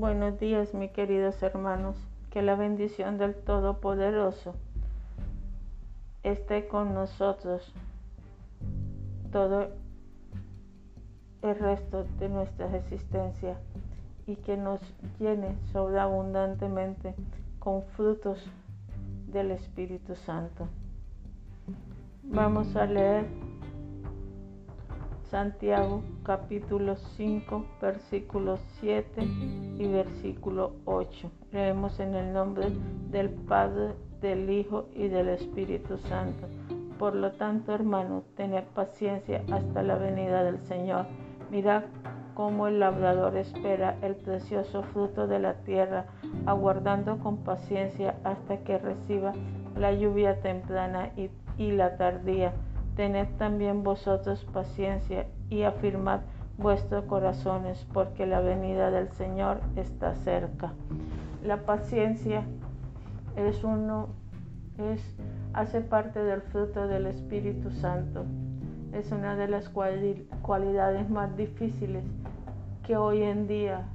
Buenos días, mis queridos hermanos. Que la bendición del Todopoderoso esté con nosotros todo el resto de nuestra existencia y que nos llene sobreabundantemente con frutos del Espíritu Santo. Vamos a leer Santiago capítulo 5 versículo 7 y versículo 8. Leemos en el nombre del Padre, del Hijo y del Espíritu Santo. Por lo tanto, hermanos, tened paciencia hasta la venida del Señor. Mirad cómo el labrador espera el precioso fruto de la tierra, aguardando con paciencia hasta que reciba la lluvia temprana y la tardía Tened también vosotros paciencia y afirmad vuestros corazones, porque la venida del Señor está cerca. La paciencia es uno, es, hace parte del fruto del Espíritu Santo. Es una de las cualidades más difíciles que hoy en día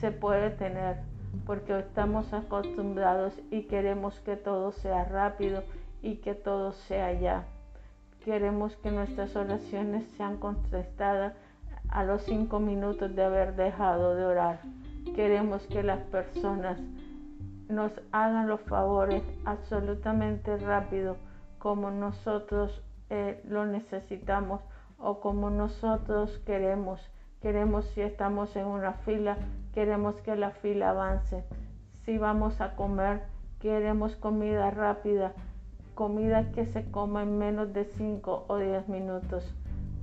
se puede tener, porque estamos acostumbrados y queremos que todo sea rápido y que todo sea ya. Queremos que nuestras oraciones sean contestadas a los cinco minutos de haber dejado de orar. Queremos que las personas nos hagan los favores absolutamente rápido como nosotros eh, lo necesitamos o como nosotros queremos. Queremos si estamos en una fila, queremos que la fila avance. Si vamos a comer, queremos comida rápida comida que se coma en menos de 5 o 10 minutos.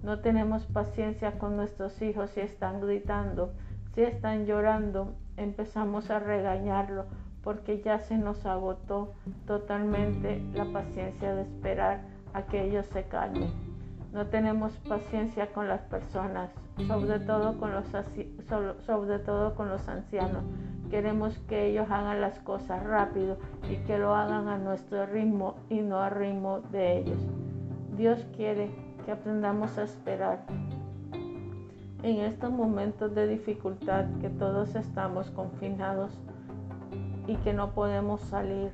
No tenemos paciencia con nuestros hijos si están gritando, si están llorando, empezamos a regañarlo porque ya se nos agotó totalmente la paciencia de esperar a que ellos se calmen. No tenemos paciencia con las personas, sobre todo con los, sobre todo con los ancianos. Queremos que ellos hagan las cosas rápido y que lo hagan a nuestro ritmo y no al ritmo de ellos. Dios quiere que aprendamos a esperar. En estos momentos de dificultad que todos estamos confinados y que no podemos salir,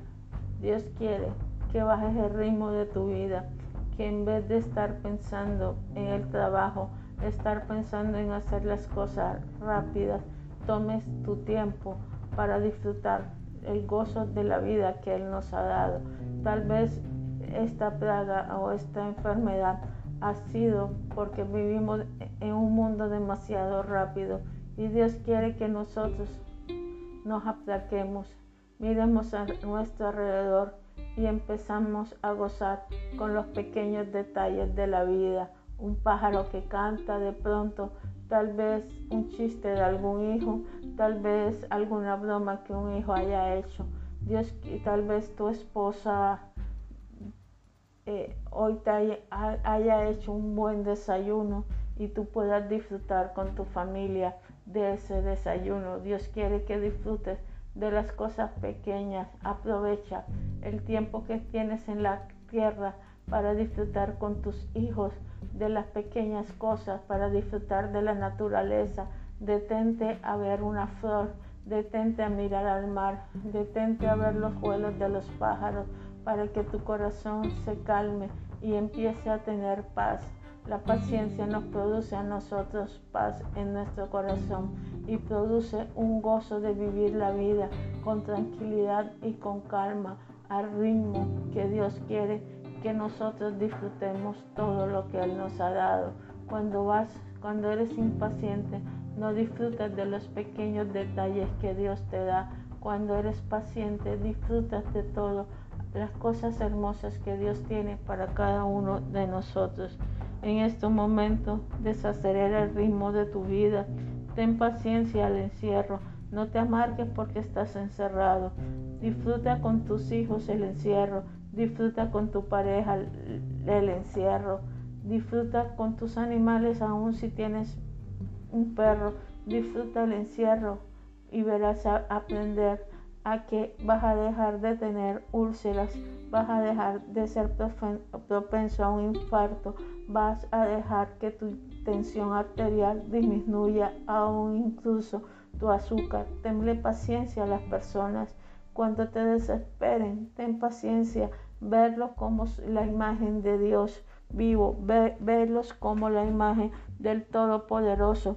Dios quiere que bajes el ritmo de tu vida, que en vez de estar pensando en el trabajo, estar pensando en hacer las cosas rápidas, tomes tu tiempo para disfrutar el gozo de la vida que Él nos ha dado. Tal vez esta plaga o esta enfermedad ha sido porque vivimos en un mundo demasiado rápido y Dios quiere que nosotros nos aplaquemos, miremos a nuestro alrededor y empezamos a gozar con los pequeños detalles de la vida. Un pájaro que canta de pronto, tal vez un chiste de algún hijo, tal vez alguna broma que un hijo haya hecho. Dios, tal vez tu esposa eh, hoy te haya, haya hecho un buen desayuno y tú puedas disfrutar con tu familia de ese desayuno. Dios quiere que disfrutes de las cosas pequeñas. Aprovecha el tiempo que tienes en la tierra para disfrutar con tus hijos de las pequeñas cosas, para disfrutar de la naturaleza. Detente a ver una flor, detente a mirar al mar, detente a ver los vuelos de los pájaros para que tu corazón se calme y empiece a tener paz. La paciencia nos produce a nosotros paz en nuestro corazón y produce un gozo de vivir la vida con tranquilidad y con calma al ritmo que Dios quiere que nosotros disfrutemos todo lo que Él nos ha dado. Cuando vas, cuando eres impaciente, no disfrutas de los pequeños detalles que Dios te da. Cuando eres paciente, disfrutas de todo, las cosas hermosas que Dios tiene para cada uno de nosotros en estos momentos, desacelera el ritmo de tu vida. Ten paciencia al encierro. No te amargues porque estás encerrado. Disfruta con tus hijos el encierro. Disfruta con tu pareja el encierro. Disfruta con tus animales aún si tienes un perro. Disfruta el encierro y verás a aprender a que vas a dejar de tener úlceras, vas a dejar de ser propenso a un infarto, vas a dejar que tu tensión arterial disminuya, aún incluso tu azúcar. Tenle paciencia a las personas cuando te desesperen. Ten paciencia, verlos como la imagen de Dios vivo, verlos como la imagen del Todopoderoso.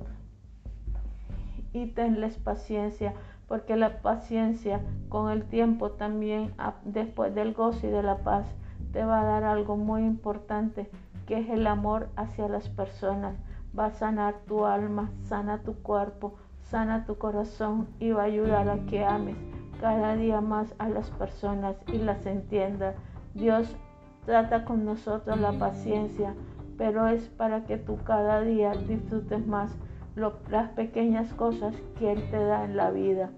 Y tenles paciencia, porque la paciencia con el tiempo también, después del gozo y de la paz, te va a dar algo muy importante, que es el amor hacia las personas. Va a sanar tu alma, sana tu cuerpo, sana tu corazón y va a ayudar a que ames cada día más a las personas y las entiendas. Dios trata con nosotros la paciencia, pero es para que tú cada día disfrutes más las pequeñas cosas que Él te da en la vida.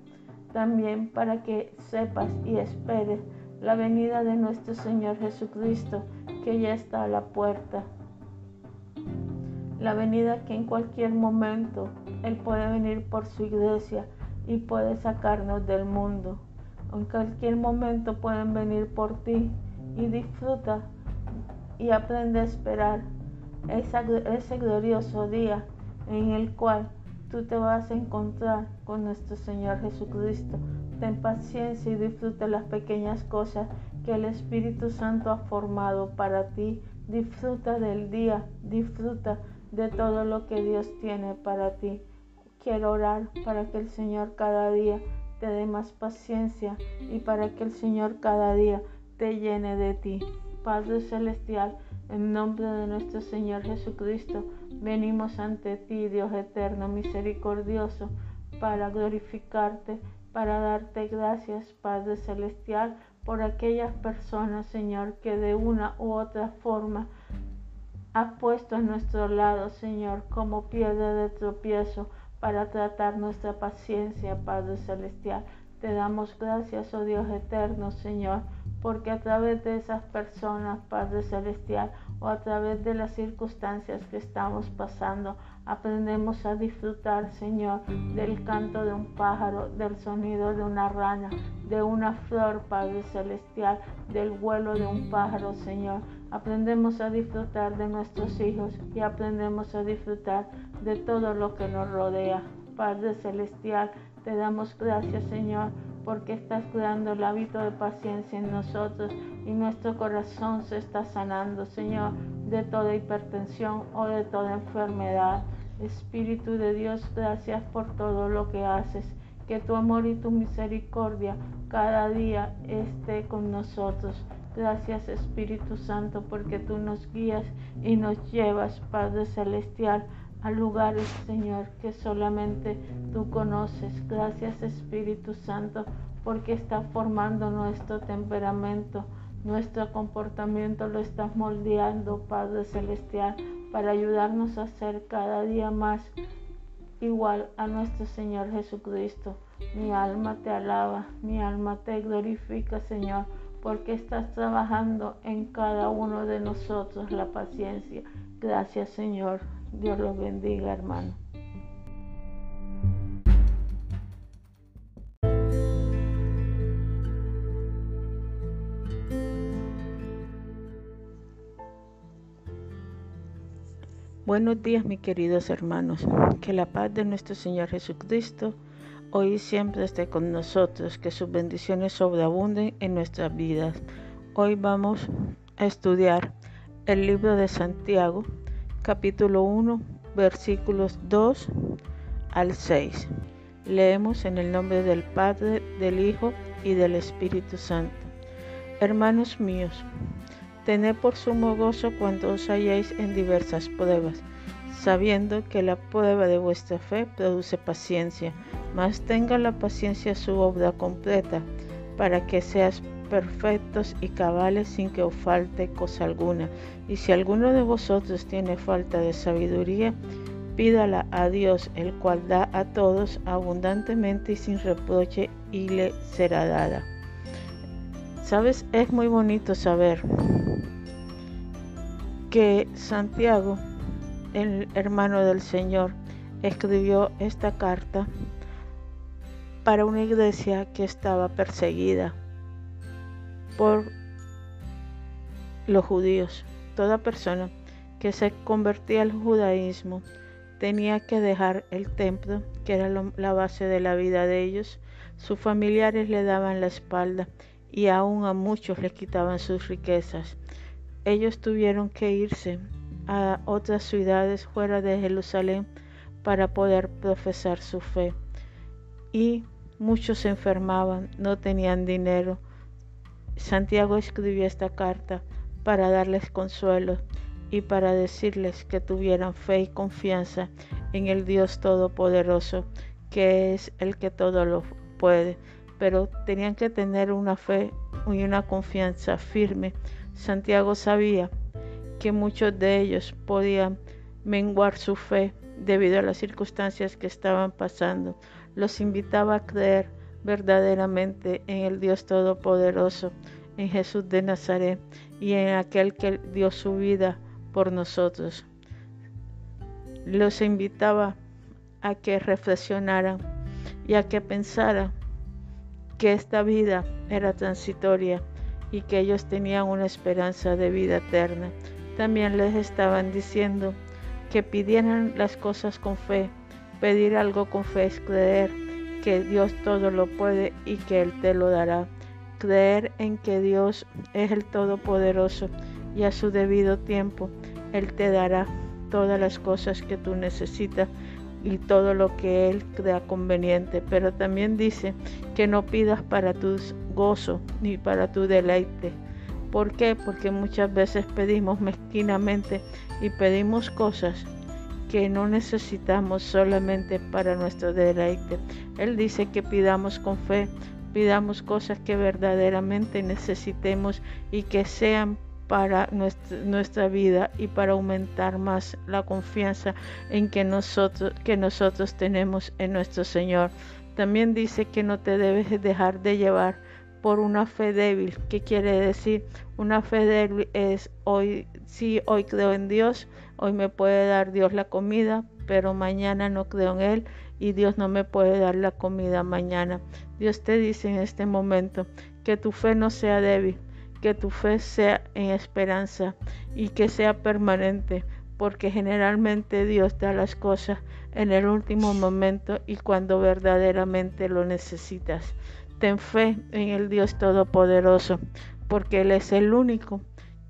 También para que sepas y esperes la venida de nuestro Señor Jesucristo, que ya está a la puerta. La venida que en cualquier momento Él puede venir por su iglesia y puede sacarnos del mundo. En cualquier momento pueden venir por ti y disfruta y aprende a esperar ese glorioso día en el cual tú te vas a encontrar con nuestro Señor Jesucristo. Ten paciencia y disfruta las pequeñas cosas que el Espíritu Santo ha formado para ti. Disfruta del día, disfruta de todo lo que Dios tiene para ti. Quiero orar para que el Señor cada día te dé más paciencia y para que el Señor cada día te llene de ti. Padre Celestial, en nombre de nuestro Señor Jesucristo, venimos ante ti, Dios eterno, misericordioso, para glorificarte, para darte gracias, Padre Celestial, por aquellas personas, Señor, que de una u otra forma has puesto a nuestro lado, Señor, como piedra de tropiezo para tratar nuestra paciencia, Padre Celestial. Te damos gracias, oh Dios eterno, Señor porque a través de esas personas, Padre Celestial, o a través de las circunstancias que estamos pasando, aprendemos a disfrutar, Señor, del canto de un pájaro, del sonido de una rana, de una flor, Padre Celestial, del vuelo de un pájaro, Señor. Aprendemos a disfrutar de nuestros hijos y aprendemos a disfrutar de todo lo que nos rodea. Padre Celestial, te damos gracias, Señor porque estás cuidando el hábito de paciencia en nosotros y nuestro corazón se está sanando, Señor, de toda hipertensión o de toda enfermedad. Espíritu de Dios, gracias por todo lo que haces. Que tu amor y tu misericordia cada día esté con nosotros. Gracias Espíritu Santo porque tú nos guías y nos llevas, Padre Celestial, a lugares, Señor, que solamente tú conoces. Gracias Espíritu Santo, porque está formando nuestro temperamento, nuestro comportamiento lo estás moldeando, Padre Celestial, para ayudarnos a ser cada día más igual a nuestro Señor Jesucristo. Mi alma te alaba, mi alma te glorifica, Señor, porque estás trabajando en cada uno de nosotros la paciencia. Gracias, Señor. Dios los bendiga, hermano. Buenos días, mis queridos hermanos. Que la paz de nuestro Señor Jesucristo hoy y siempre esté con nosotros, que sus bendiciones sobreabunden en nuestras vidas. Hoy vamos a estudiar el libro de Santiago, capítulo 1, versículos 2 al 6. Leemos en el nombre del Padre, del Hijo y del Espíritu Santo. Hermanos míos, tened por sumo gozo cuando os halléis en diversas pruebas, sabiendo que la prueba de vuestra fe produce paciencia, mas tenga la paciencia su obra completa, para que seas perfectos y cabales sin que os falte cosa alguna. Y si alguno de vosotros tiene falta de sabiduría, pídala a Dios, el cual da a todos abundantemente y sin reproche, y le será dada. Sabes, es muy bonito saber que Santiago, el hermano del Señor, escribió esta carta para una iglesia que estaba perseguida por los judíos. Toda persona que se convertía al judaísmo tenía que dejar el templo, que era la base de la vida de ellos. Sus familiares le daban la espalda y aún a muchos le quitaban sus riquezas. Ellos tuvieron que irse a otras ciudades fuera de Jerusalén para poder profesar su fe. Y muchos se enfermaban, no tenían dinero. Santiago escribió esta carta para darles consuelo y para decirles que tuvieran fe y confianza en el Dios Todopoderoso, que es el que todo lo puede. Pero tenían que tener una fe y una confianza firme. Santiago sabía que muchos de ellos podían menguar su fe debido a las circunstancias que estaban pasando. Los invitaba a creer verdaderamente en el Dios Todopoderoso, en Jesús de Nazaret y en aquel que dio su vida por nosotros. Los invitaba a que reflexionaran y a que pensaran que esta vida era transitoria y que ellos tenían una esperanza de vida eterna. También les estaban diciendo que pidieran las cosas con fe. Pedir algo con fe es creer que Dios todo lo puede y que Él te lo dará. Creer en que Dios es el Todopoderoso y a su debido tiempo Él te dará todas las cosas que tú necesitas y todo lo que Él crea conveniente. Pero también dice que no pidas para tu gozo ni para tu deleite. ¿Por qué? Porque muchas veces pedimos mezquinamente y pedimos cosas que no necesitamos solamente para nuestro deleite. Él dice que pidamos con fe, pidamos cosas que verdaderamente necesitemos y que sean para nuestra, vida y para aumentar más la confianza en que nosotros, que nosotros tenemos en nuestro Señor. También dice que no te debes dejar de llevar por una fe débil. ¿Qué quiere decir? Una fe débil es hoy, sí, hoy creo en Dios, hoy me puede dar Dios la comida, pero mañana no creo en Él y Dios no me puede dar la comida mañana. Dios te dice en este momento que tu fe no sea débil, que tu fe sea en esperanza y que sea permanente, porque generalmente Dios da las cosas en el último momento y cuando verdaderamente lo necesitas. Ten fe en el Dios Todopoderoso, porque Él es el único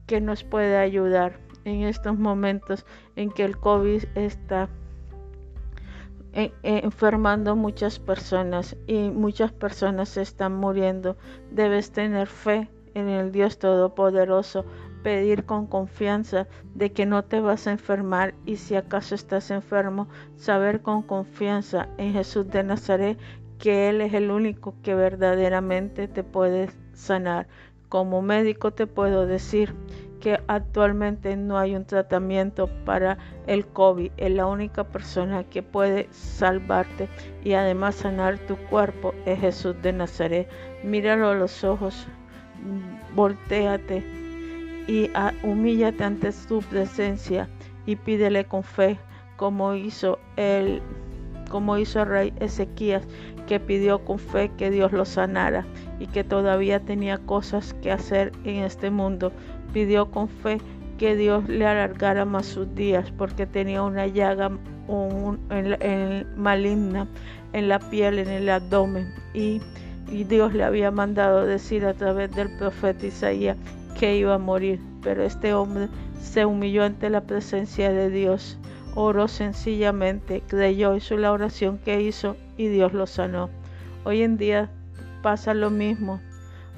que nos puede ayudar en estos momentos en que el COVID está enfermando muchas personas y muchas personas están muriendo. Debes tener fe en el Dios Todopoderoso, pedir con confianza de que no te vas a enfermar y si acaso estás enfermo, saber con confianza en Jesús de Nazaret que Él es el único que verdaderamente te puede sanar. Como médico te puedo decir que actualmente no hay un tratamiento para el COVID. Es la única persona que puede salvarte y además sanar tu cuerpo es Jesús de Nazaret. Míralo a los ojos, volteate y humíllate ante su presencia y pídele con fe como hizo el como hizo el rey Ezequías que pidió con fe que Dios lo sanara y que todavía tenía cosas que hacer en este mundo pidió con fe que Dios le alargara más sus días porque tenía una llaga maligna en la piel, en el abdomen y Dios le había mandado decir a través del profeta Isaías que iba a morir, pero este hombre se humilló ante la presencia de Dios, oró sencillamente, creyó, hizo la oración que hizo y Dios lo sanó. Hoy en día pasa lo mismo.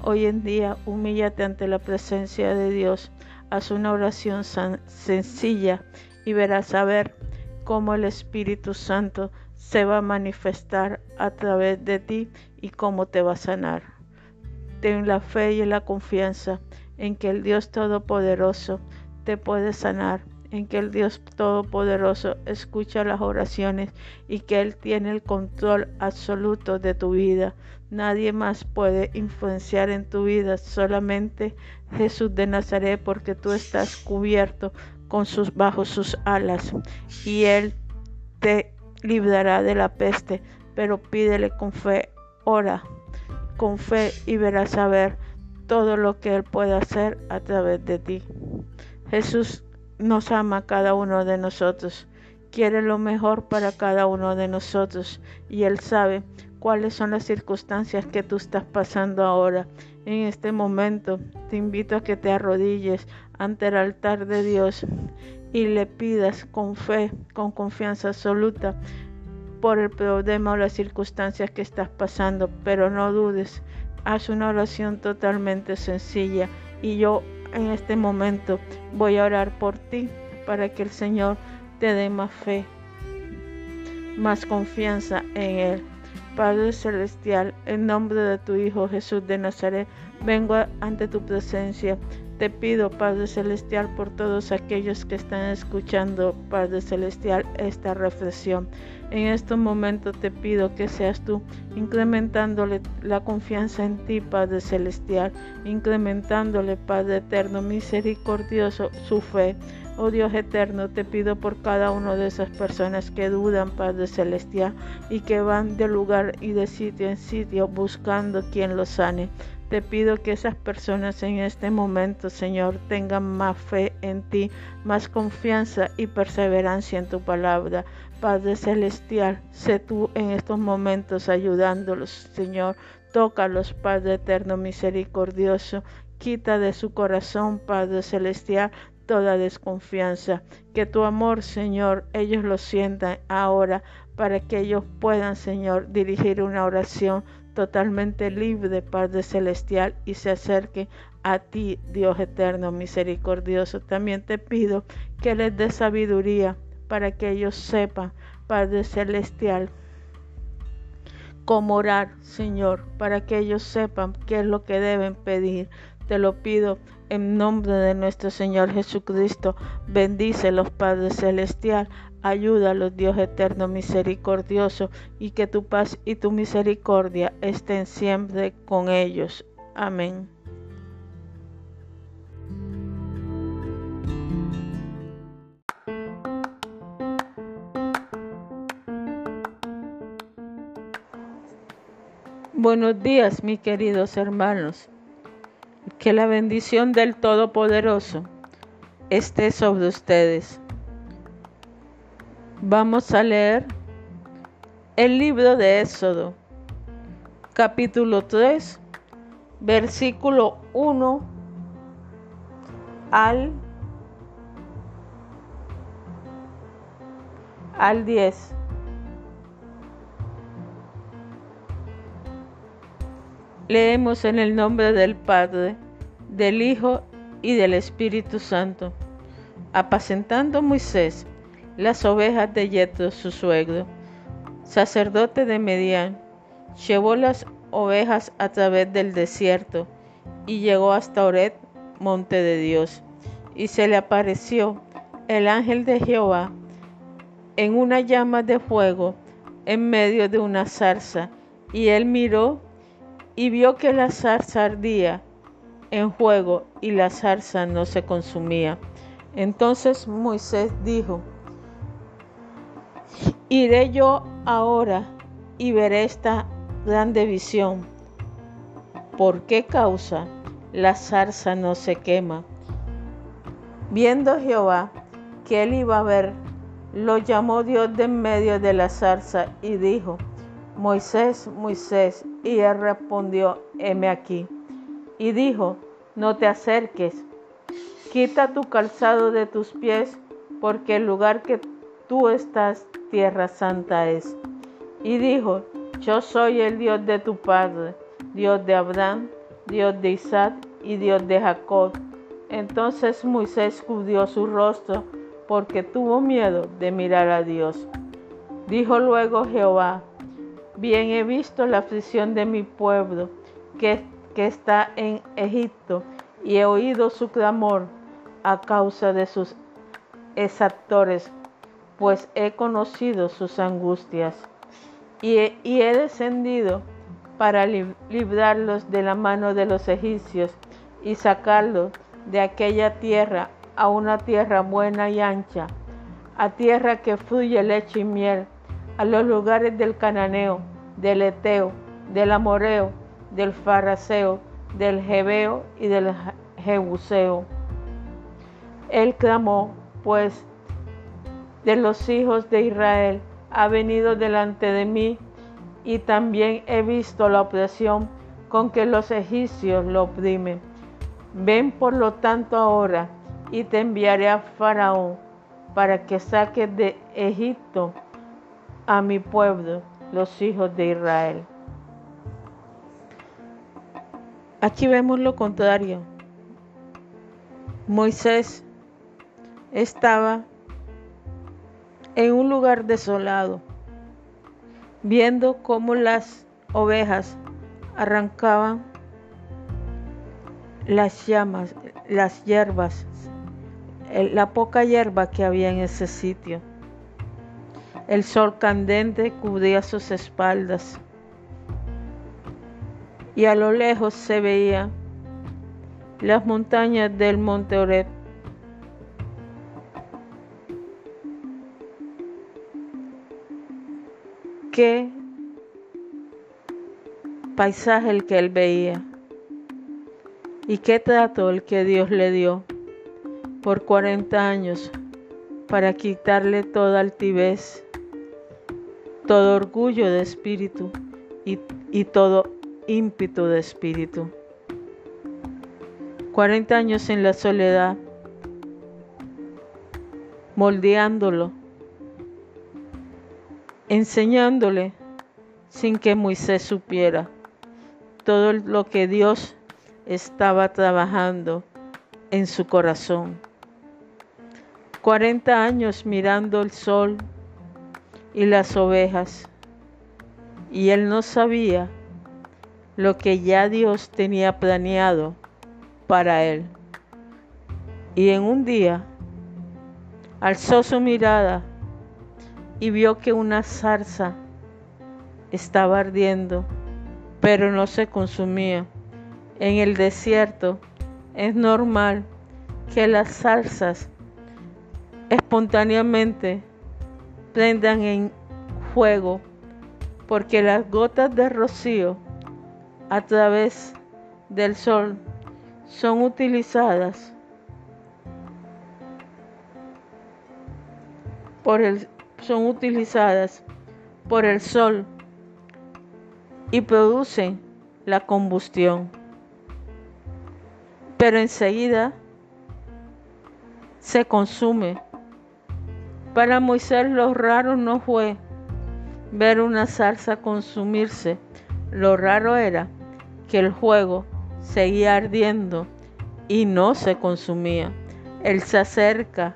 Hoy en día humíllate ante la presencia de Dios, haz una oración sencilla y verás a ver cómo el Espíritu Santo se va a manifestar a través de ti y cómo te va a sanar. Ten la fe y la confianza en que el Dios Todopoderoso te puede sanar, en que el Dios Todopoderoso escucha las oraciones y que Él tiene el control absoluto de tu vida. Nadie más puede influenciar en tu vida, solamente Jesús de Nazaret, porque tú estás cubierto con sus bajo sus alas y Él te librará de la peste, pero pídele con fe, ora con fe y verás saber todo lo que Él puede hacer a través de ti. Jesús nos ama a cada uno de nosotros. quiere lo mejor para cada uno de nosotros y Él sabe cuáles son las circunstancias que tú estás pasando ahora. En este momento te invito a que te arrodilles ante el altar de Dios y le pidas con fe, con confianza absoluta por el problema o las circunstancias que estás pasando, pero no dudes, haz una oración totalmente sencilla y yo en este momento voy a orar por ti para que el Señor te dé más fe, más confianza en Él. Padre Celestial, en nombre de tu Hijo Jesús de Nazaret, vengo ante tu presencia. Te pido, Padre Celestial, por todos aquellos que están escuchando, Padre Celestial, esta reflexión. En estos momentos te pido que seas tú incrementándole la confianza en ti, Padre Celestial, incrementándole, Padre Eterno, misericordioso, su fe. Oh Dios eterno, te pido por cada una de esas personas que dudan, Padre Celestial, y que van de lugar y de sitio en sitio buscando quien los sane. Te pido que esas personas en este momento, Señor, tengan más fe en ti, más confianza y perseverancia en tu palabra. Padre Celestial, sé tú en estos momentos ayudándolos, Señor. Tócalos, Padre Eterno Misericordioso. Quita de su corazón, Padre Celestial, toda desconfianza. Que tu amor, Señor, ellos lo sientan ahora para que ellos puedan, Señor, dirigir una oración totalmente libre, Padre Celestial, y se acerquen a ti, Dios eterno, misericordioso. También te pido que les dé sabiduría para que ellos sepan, Padre Celestial, cómo orar, Señor, para que ellos sepan qué es lo que deben pedir. Te lo pido en nombre de nuestro Señor Jesucristo. Bendícelos, Padre Celestial. Ayúdalos, Dios eterno, misericordioso, y que tu paz y tu misericordia estén siempre con ellos. Amén. Buenos días, mis queridos hermanos. Que la bendición del Todopoderoso esté sobre ustedes. Vamos a leer el libro de Éxodo, capítulo 3, versículo 1 al, al 10. Leemos en el nombre del Padre, del Hijo y del Espíritu Santo. Apacentando Moisés las ovejas de Yetro, su suegro, sacerdote de Medián, llevó las ovejas a través del desierto y llegó hasta Ored, monte de Dios, y se le apareció el ángel de Jehová en una llama de fuego en medio de una zarza, y él miró y vio que la zarza ardía en fuego y la zarza no se consumía. Entonces Moisés dijo, iré yo ahora y veré esta grande visión. ¿Por qué causa la zarza no se quema? Viendo Jehová que él iba a ver, lo llamó Dios de en medio de la zarza y dijo, Moisés, Moisés, y él respondió, heme aquí. Y dijo, no te acerques, quita tu calzado de tus pies, porque el lugar que tú estás, tierra santa es. Y dijo, yo soy el Dios de tu padre, Dios de Abraham, Dios de Isaac y Dios de Jacob. Entonces Moisés cubrió su rostro porque tuvo miedo de mirar a Dios. Dijo luego Jehová, Bien he visto la aflicción de mi pueblo que, está en Egipto y he oído su clamor a causa de sus exactores, pues he conocido sus angustias. Y he descendido para librarlos de la mano de los egipcios y sacarlos de aquella tierra a una tierra buena y ancha, a tierra que fluye leche y miel, a los lugares del cananeo, del eteo, del amoreo, del faraseo, del jebeo y del jebuseo. Él clamó, pues, de los hijos de Israel ha venido delante de mí, y también he visto la opresión con que los egipcios lo oprimen. Ven por lo tanto ahora, y te enviaré a Faraón para que saques de Egipto a mi pueblo, los hijos de Israel. Aquí vemos lo contrario. Moisés estaba en un lugar desolado, viendo cómo las ovejas arrancaban las llamas, las hierbas, la poca hierba que había en ese sitio. El sol candente cubría sus espaldas y a lo lejos se veían las montañas del monte Oreb. Qué paisaje el que él veía y qué trato el que Dios le dio por 40 años para quitarle toda altivez, todo orgullo de espíritu y, y todo ímpetu de espíritu. 40 años en la soledad, moldeándolo, enseñándole sin que Moisés supiera todo lo que Dios estaba trabajando en su corazón. 40 años mirando el sol y las ovejas, y él no sabía lo que ya Dios tenía planeado para él. Y en un día alzó su mirada y vio que una zarza estaba ardiendo, pero no se consumía. En el desierto es normal que las zarzas espontáneamente prendan en fuego porque las gotas de rocío a través del sol son utilizadas por el, son utilizadas por el sol y producen la combustión. Pero enseguida se consume. Para Moisés lo raro no fue ver una salsa consumirse, lo raro era que el fuego seguía ardiendo y no se consumía. Él se acerca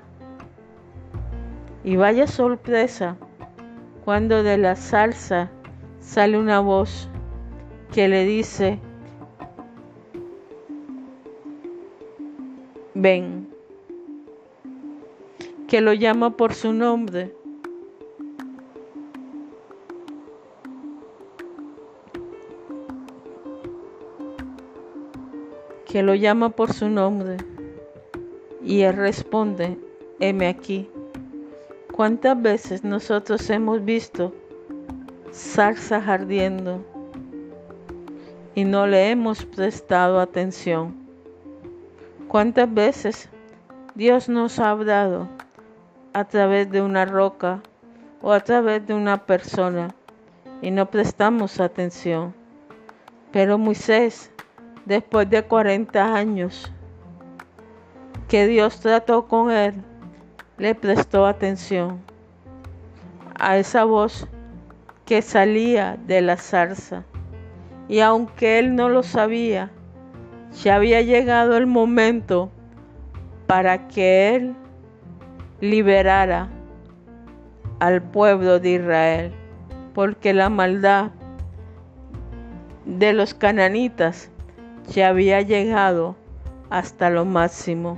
y vaya sorpresa cuando de la salsa sale una voz que le dice, ven, que lo llama por su nombre que lo llama por su nombre. Y él responde, heme aquí. ¿Cuántas veces nosotros hemos visto salsa ardiendo y no le hemos prestado atención? ¿Cuántas veces Dios nos ha hablado a través de una roca o a través de una persona y no prestamos atención? Pero Moisés después de 40 años que Dios trató con él, le prestó atención a esa voz que salía de la zarza. Y aunque él no lo sabía, ya había llegado el momento para que él liberara al pueblo de Israel, porque la maldad de los cananitas ya había llegado hasta lo máximo.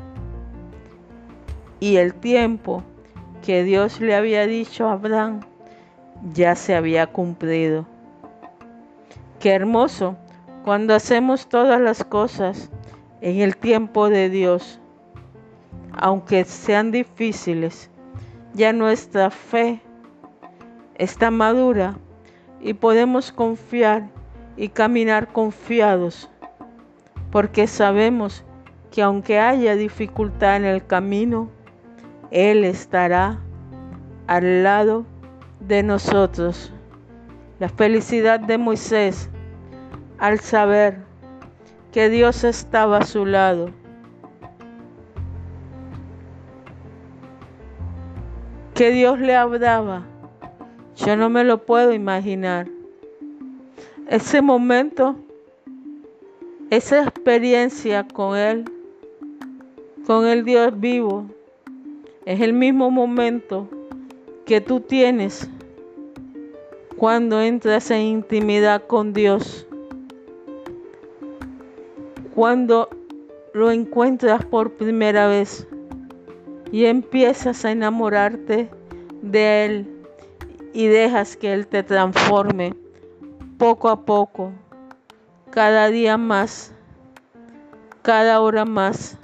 Y el tiempo que Dios le había dicho a Abraham ya se había cumplido. Qué hermoso cuando hacemos todas las cosas en el tiempo de Dios, aunque sean difíciles, ya nuestra fe está madura y podemos confiar y caminar confiados porque sabemos que aunque haya dificultad en el camino, Él estará al lado de nosotros. La felicidad de Moisés al saber que Dios estaba a su lado. Que Dios le hablaba. Yo no me lo puedo imaginar. Ese momento, esa experiencia con Él, con el Dios vivo, es el mismo momento que tú tienes cuando entras en intimidad con Dios cuando lo encuentras por primera vez y empiezas a enamorarte de Él y dejas que Él te transforme poco a poco, cada día más, cada hora más,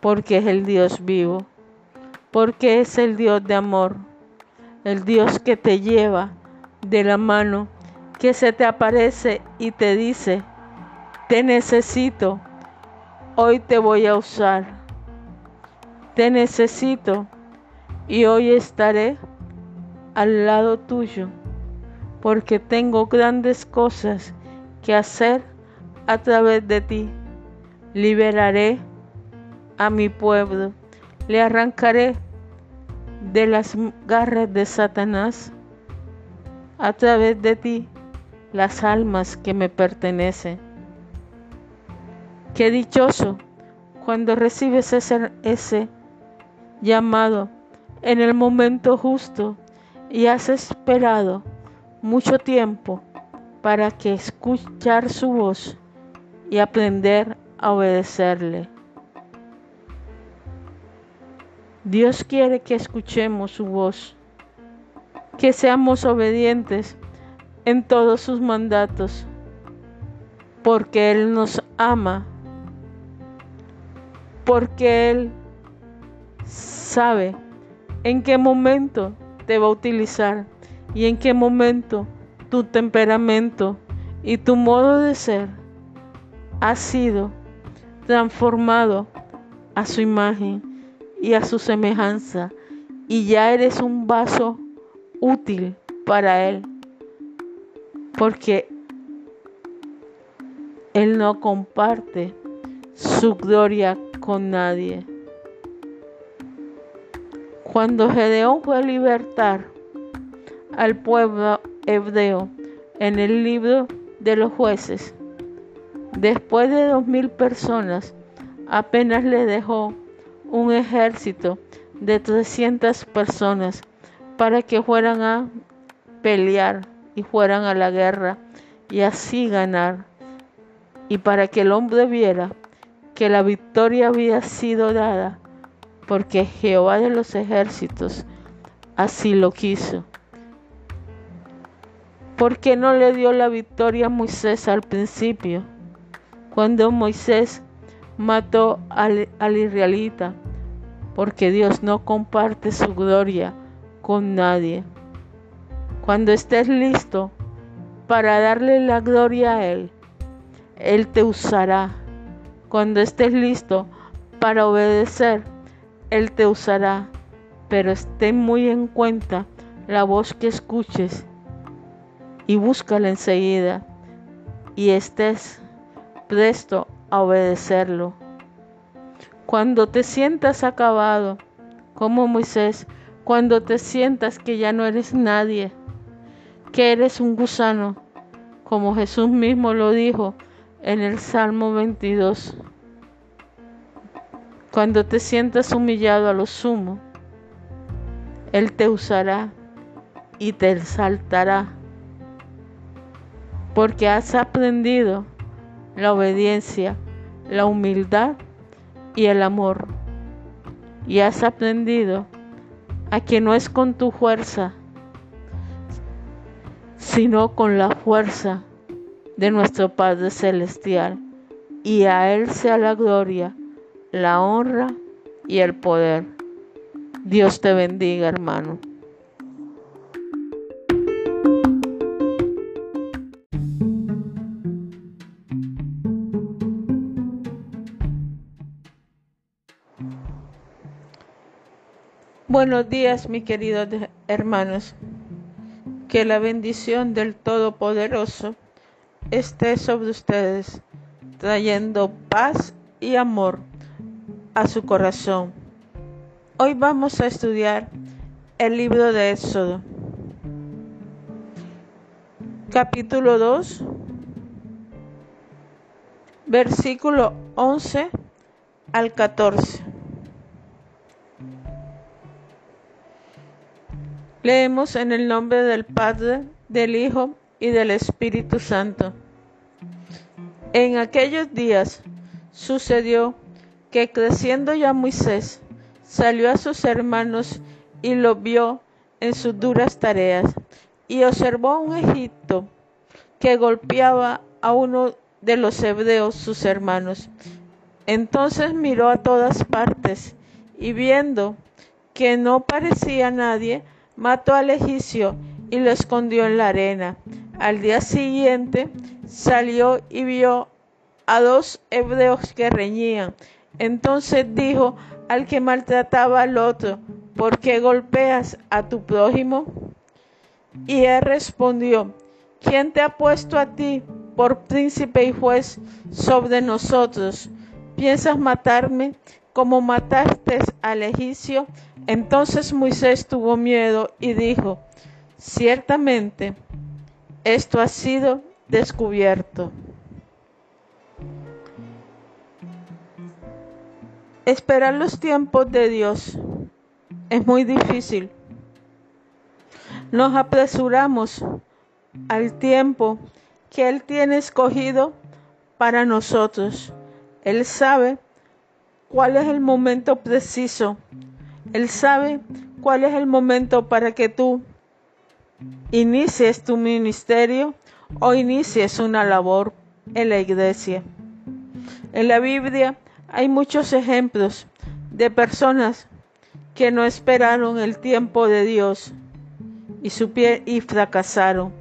porque es el Dios vivo, porque es el Dios de amor, el Dios que te lleva de la mano, que se te aparece y te dice, te necesito. Hoy te voy a usar. Te necesito y hoy estaré al lado tuyo porque tengo grandes cosas que hacer a través de ti. Liberaré a mi pueblo, le arrancaré de las garras de Satanás a través de ti las almas que me pertenecen. Qué dichoso cuando recibes ese, ese llamado en el momento justo y has esperado mucho tiempo para que escuchar su voz y aprender a obedecerle. Dios quiere que escuchemos su voz, que seamos obedientes en todos sus mandatos, porque Él nos ama porque Él sabe en qué momento te va a utilizar y en qué momento tu temperamento y tu modo de ser ha sido transformado a su imagen y a su semejanza y ya eres un vaso útil para Él porque Él no comparte su gloria con nadie. Cuando Gedeón fue a libertar al pueblo hebreo en el libro de los jueces, después de dos mil personas, apenas le dejó un ejército de 300 personas para que fueran a pelear y fueran a la guerra y así ganar. Y para que el hombre viera que la victoria había sido dada porque Jehová de los ejércitos así lo quiso. ¿Por qué no le dio la victoria a Moisés al principio? Cuando Moisés mató al, al israelita, porque Dios no comparte su gloria con nadie. Cuando estés listo para darle la gloria a Él, Él te usará cuando estés listo para obedecer, Él te usará, pero esté muy en cuenta la voz que escuches y búscala enseguida y estés presto a obedecerlo. Cuando te sientas acabado, como Moisés, cuando te sientas que ya no eres nadie, que eres un gusano, como Jesús mismo lo dijo en el Salmo 22. Cuando te sientas humillado a lo sumo, Él te usará y te exaltará, porque has aprendido la obediencia, la humildad y el amor. Y has aprendido a que no es con tu fuerza, sino con la fuerza de nuestro Padre Celestial, y a Él sea la gloria, la honra y el poder. Dios te bendiga, hermano. Buenos días, mis queridos hermanos. Que la bendición del Todopoderoso esté sobre ustedes, trayendo paz y amor a su corazón. Hoy vamos a estudiar el libro de Éxodo, capítulo 2, versículo 11 al 14. Leemos en el nombre del Padre, del Hijo y del Espíritu Santo. En aquellos días sucedió que creciendo ya Moisés salió a sus hermanos y los vio en sus duras tareas y observó a un Egipto que golpeaba a uno de los hebreos sus hermanos. Entonces miró a todas partes y viendo que no parecía nadie, mató al egipcio y lo escondió en la arena. Al día siguiente salió y vio a dos hebreos que reñían. Entonces dijo al que maltrataba al otro, ¿por qué golpeas a tu prójimo? Y él respondió, ¿quién te ha puesto a ti por príncipe y juez sobre nosotros? ¿Piensas matarme como mataste al egipcio? Entonces Moisés tuvo miedo y dijo, ciertamente esto ha sido descubierto. Esperar los tiempos de Dios es muy difícil. Nos apresuramos al tiempo que Él tiene escogido para nosotros. Él sabe cuál es el momento preciso él sabe cuál es el momento para que tú inicies tu ministerio o inicies una labor en la iglesia. En la Biblia hay muchos ejemplos de personas que no esperaron el tiempo de Dios y, y fracasaron.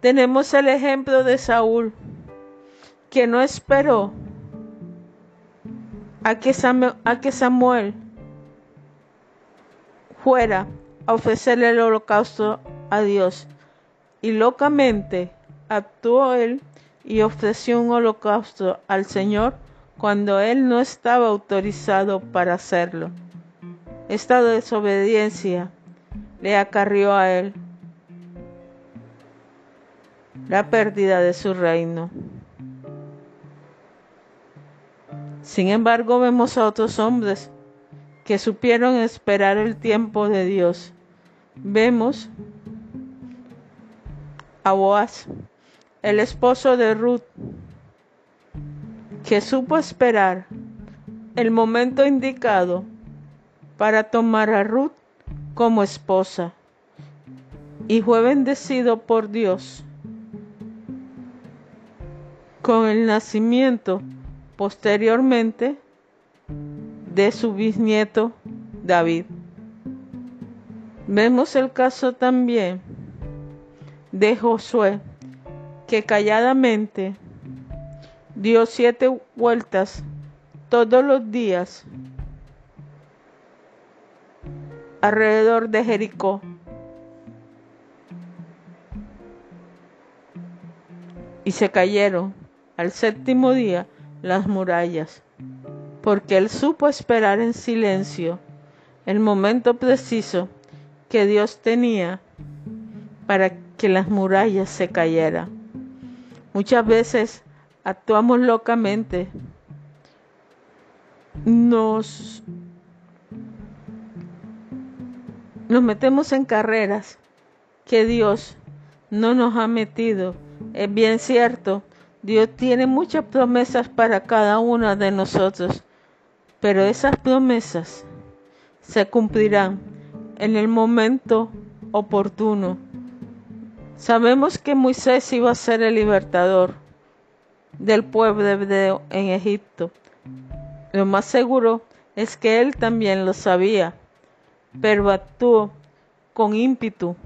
Tenemos el ejemplo de Saúl, que no esperó a que Samuel fuera a ofrecerle el holocausto a Dios. Y locamente actuó él y ofreció un holocausto al Señor cuando él no estaba autorizado para hacerlo. Esta desobediencia le acarrió a él la pérdida de su reino. Sin embargo, vemos a otros hombres que supieron esperar el tiempo de Dios. Vemos a Boaz, el esposo de Ruth, que supo esperar el momento indicado para tomar a Ruth como esposa y fue bendecido por Dios con el nacimiento posteriormente de su bisnieto David. Vemos el caso también de Josué, que calladamente dio siete vueltas todos los días alrededor de Jericó. Y se cayeron al séptimo día las murallas porque él supo esperar en silencio el momento preciso que Dios tenía para que las murallas se cayeran. Muchas veces actuamos locamente, nos, nos metemos en carreras que Dios no nos ha metido. Es bien cierto, Dios tiene muchas promesas para cada una de nosotros, pero esas promesas se cumplirán en el momento oportuno. Sabemos que Moisés iba a ser el libertador del pueblo hebreo en Egipto. Lo más seguro es que él también lo sabía, pero actuó con ímpetu,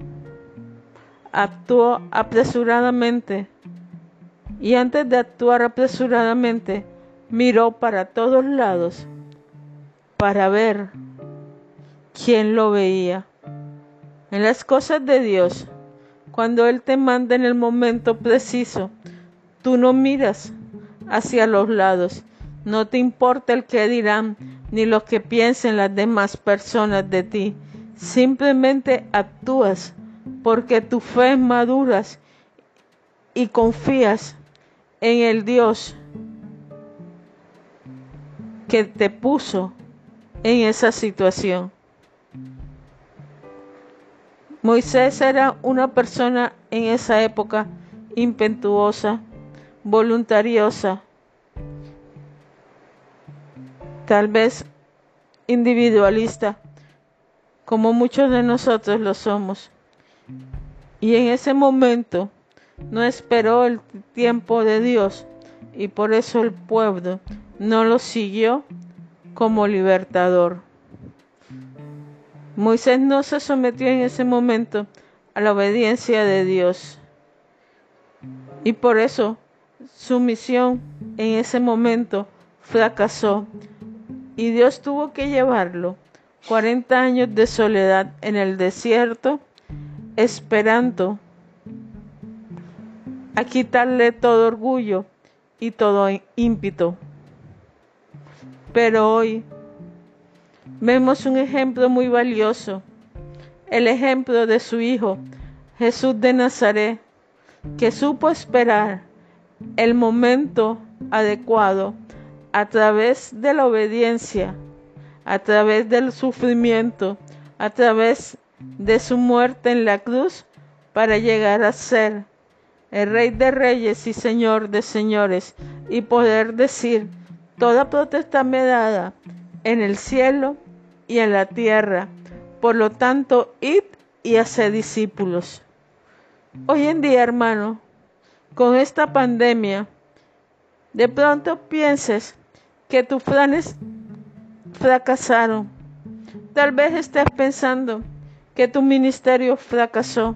actuó apresuradamente y antes de actuar apresuradamente miró para todos lados para ver ¿quién lo veía? En las cosas de Dios, cuando Él te manda en el momento preciso, tú no miras hacia los lados, no te importa el que dirán ni lo que piensen las demás personas de ti, simplemente actúas porque tu fe maduras y confías en el Dios que te puso en esa situación. Moisés era una persona en esa época impetuosa, voluntariosa, tal vez individualista, como muchos de nosotros lo somos. Y en ese momento no esperó el tiempo de Dios y por eso el pueblo no lo siguió como libertador. Moisés no se sometió en ese momento a la obediencia de Dios y por eso su misión en ese momento fracasó y Dios tuvo que llevarlo 40 años de soledad en el desierto esperando a quitarle todo orgullo y todo ímpito. Pero hoy vemos un ejemplo muy valioso, el ejemplo de su Hijo, Jesús de Nazaret, que supo esperar el momento adecuado a través de la obediencia, a través del sufrimiento, a través de su muerte en la cruz, para llegar a ser el Rey de Reyes y Señor de Señores, y poder decir, toda protesta me dada en el cielo y en la tierra. Por lo tanto, id y haced discípulos. Hoy en día, hermano, con esta pandemia, de pronto pienses que tus planes fracasaron. Tal vez estés pensando que tu ministerio fracasó.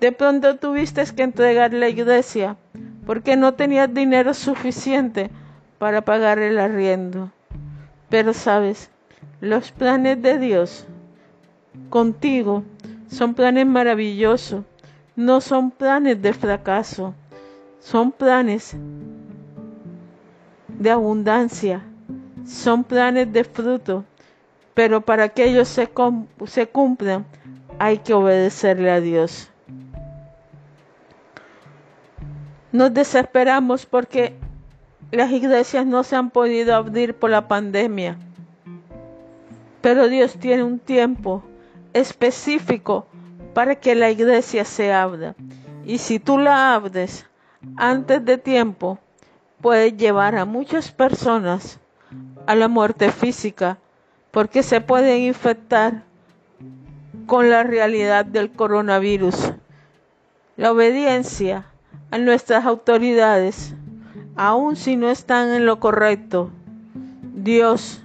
De pronto tuviste que entregar la iglesia porque no tenías dinero suficiente para pagar el arriendo. Pero sabes, los planes de Dios contigo son planes maravillosos, no son planes de fracaso, son planes de abundancia, son planes de fruto, pero para que ellos se, cumplan hay que obedecerle a Dios. Nos desesperamos porque las iglesias no se han podido abrir por la pandemia. Pero Dios tiene un tiempo específico para que la iglesia se abra. Y si tú la abres antes de tiempo, puedes llevar a muchas personas a la muerte física porque se pueden infectar con la realidad del coronavirus. La obediencia a nuestras autoridades aun si no están en lo correcto, Dios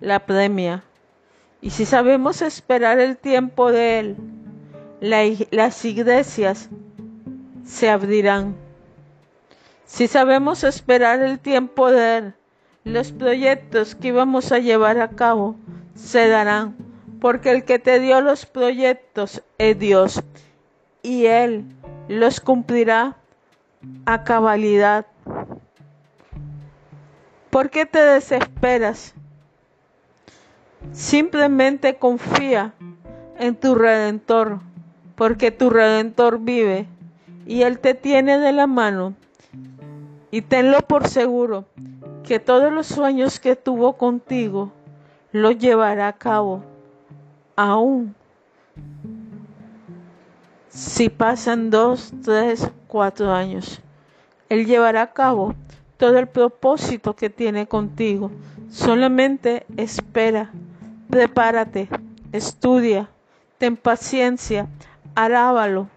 la premia. Y si sabemos esperar el tiempo de Él, las iglesias se abrirán. Si sabemos esperar el tiempo de Él, los proyectos que íbamos a llevar a cabo se darán, porque el que te dio los proyectos es Dios, y Él los cumplirá a cabalidad. ¿Por qué te desesperas? Simplemente confía en tu redentor, porque tu redentor vive y Él te tiene de la mano. Y tenlo por seguro que todos los sueños que tuvo contigo los llevará a cabo, aún si pasan dos, tres, cuatro años. Él llevará a cabo todo el propósito que tiene contigo. Solamente espera, prepárate, estudia, ten paciencia, alábalo.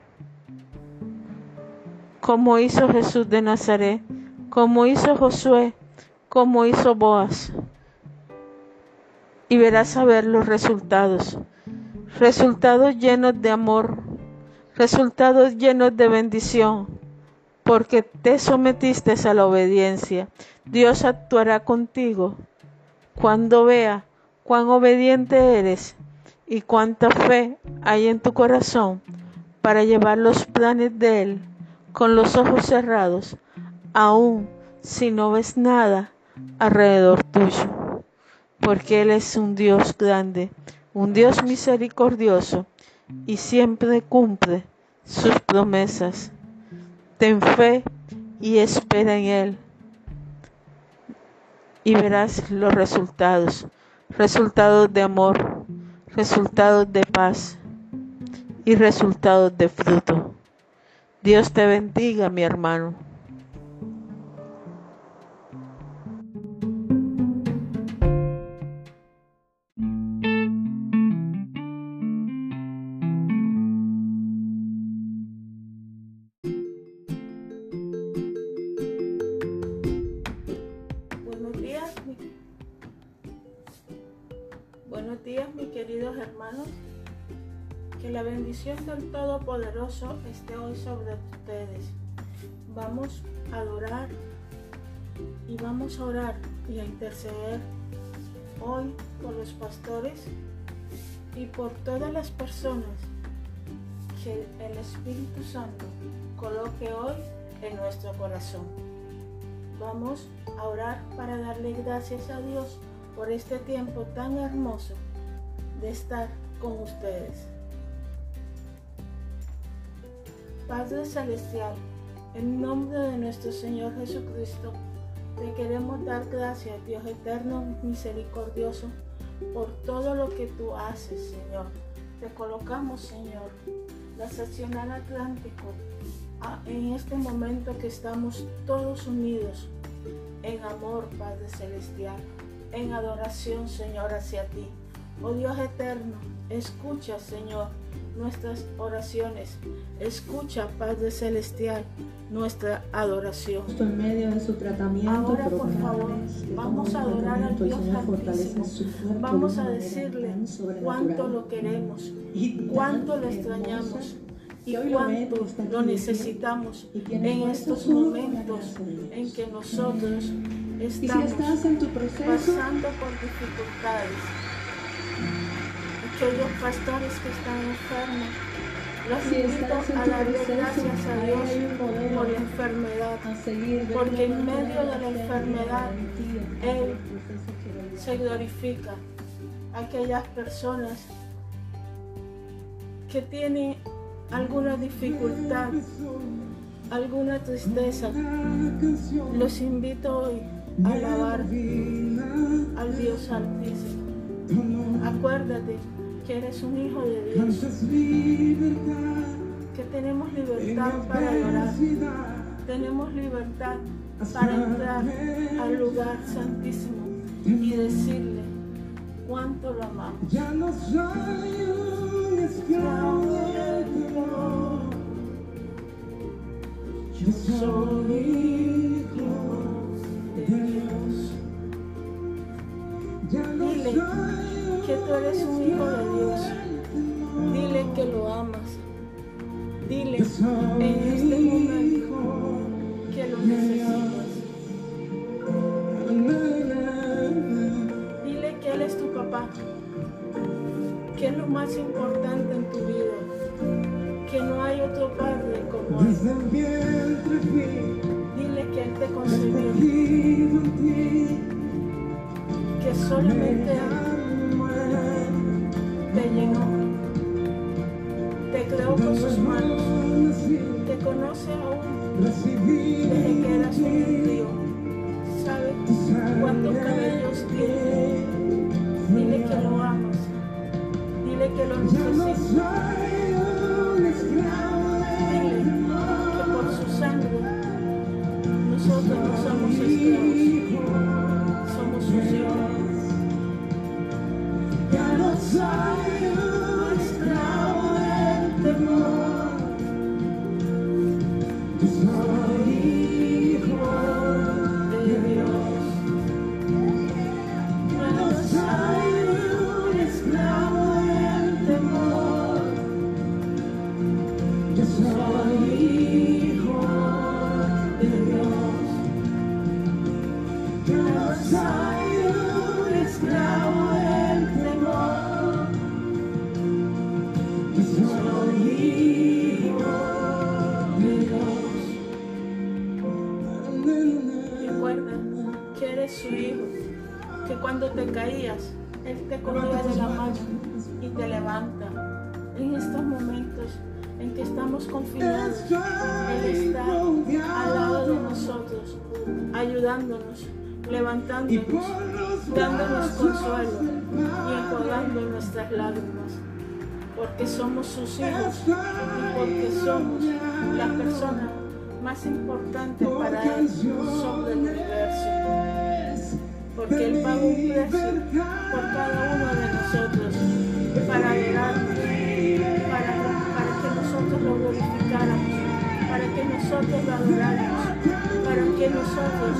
Como hizo Jesús de Nazaret, como hizo Josué, como hizo Boaz. Y verás a ver los resultados. Resultados llenos de amor, resultados llenos de bendición porque te sometiste a la obediencia. Dios actuará contigo cuando vea cuán obediente eres y cuánta fe hay en tu corazón para llevar los planes de Él con los ojos cerrados, aun si no ves nada alrededor tuyo. Porque Él es un Dios grande, un Dios misericordioso y siempre cumple sus promesas. Ten fe y espera en Él y verás los resultados, resultados de amor, resultados de paz y resultados de fruto. Dios te bendiga, mi hermano. Todopoderoso esté hoy sobre ustedes. Vamos a adorar y vamos a orar y a interceder hoy por los pastores y por todas las personas que el Espíritu Santo coloque hoy en nuestro corazón. Vamos a orar para darle gracias a Dios por este tiempo tan hermoso de estar con ustedes. Padre Celestial, en nombre de nuestro Señor Jesucristo, te queremos dar gracias, Dios eterno, misericordioso, por todo lo que tú haces, Señor. Te colocamos, Señor, la seccional Atlántico, en este momento que estamos todos unidos en amor, Padre Celestial en adoración, Señor, hacia ti. Oh Dios eterno, escucha, Señor, nuestras oraciones. Escucha, Padre Celestial, nuestra adoración. En medio de su tratamiento, Ahora, por favor, vamos a adorar al Dios Altísimo. Vamos a decirle cuánto lo queremos, cuánto lo extrañamos y cuánto lo necesitamos en estos momentos en que nosotros estamos pasando por dificultades. Aquellos pastores que están enfermos, a darle gracias a Dios por la enfermedad, porque en medio de la enfermedad Él se glorifica. Aquellas personas que tienen alguna dificultad, alguna tristeza, los invito hoy alabar al Dios Altísimo. Acuérdate que eres un hijo de Dios, que tenemos libertad para adorar, tenemos libertad para entrar al lugar santísimo y decirle cuánto lo amamos. Ya no soy un esclavo yo soy Dile que tú eres un hijo de Dios. Dile que lo amas. Dile en este momento que lo necesitas. Dile que Él es tu papá. Que es lo más importante en tu vida. Que no hay otro padre como Él. Dile que Él te concedió que solamente te llenó, te creó con sus manos, te conoce aún. desde que eras un tío, sabe cuántos cabellos tiene, dile que lo amas, dile que lo necesitas, dile que por su sangre nosotros no somos esclavos, más importante para Él sobre el universo. Porque Él pagó un precio por cada uno de nosotros para adorarnos, para, para que nosotros lo glorificáramos, para que nosotros lo adoráramos, para que nosotros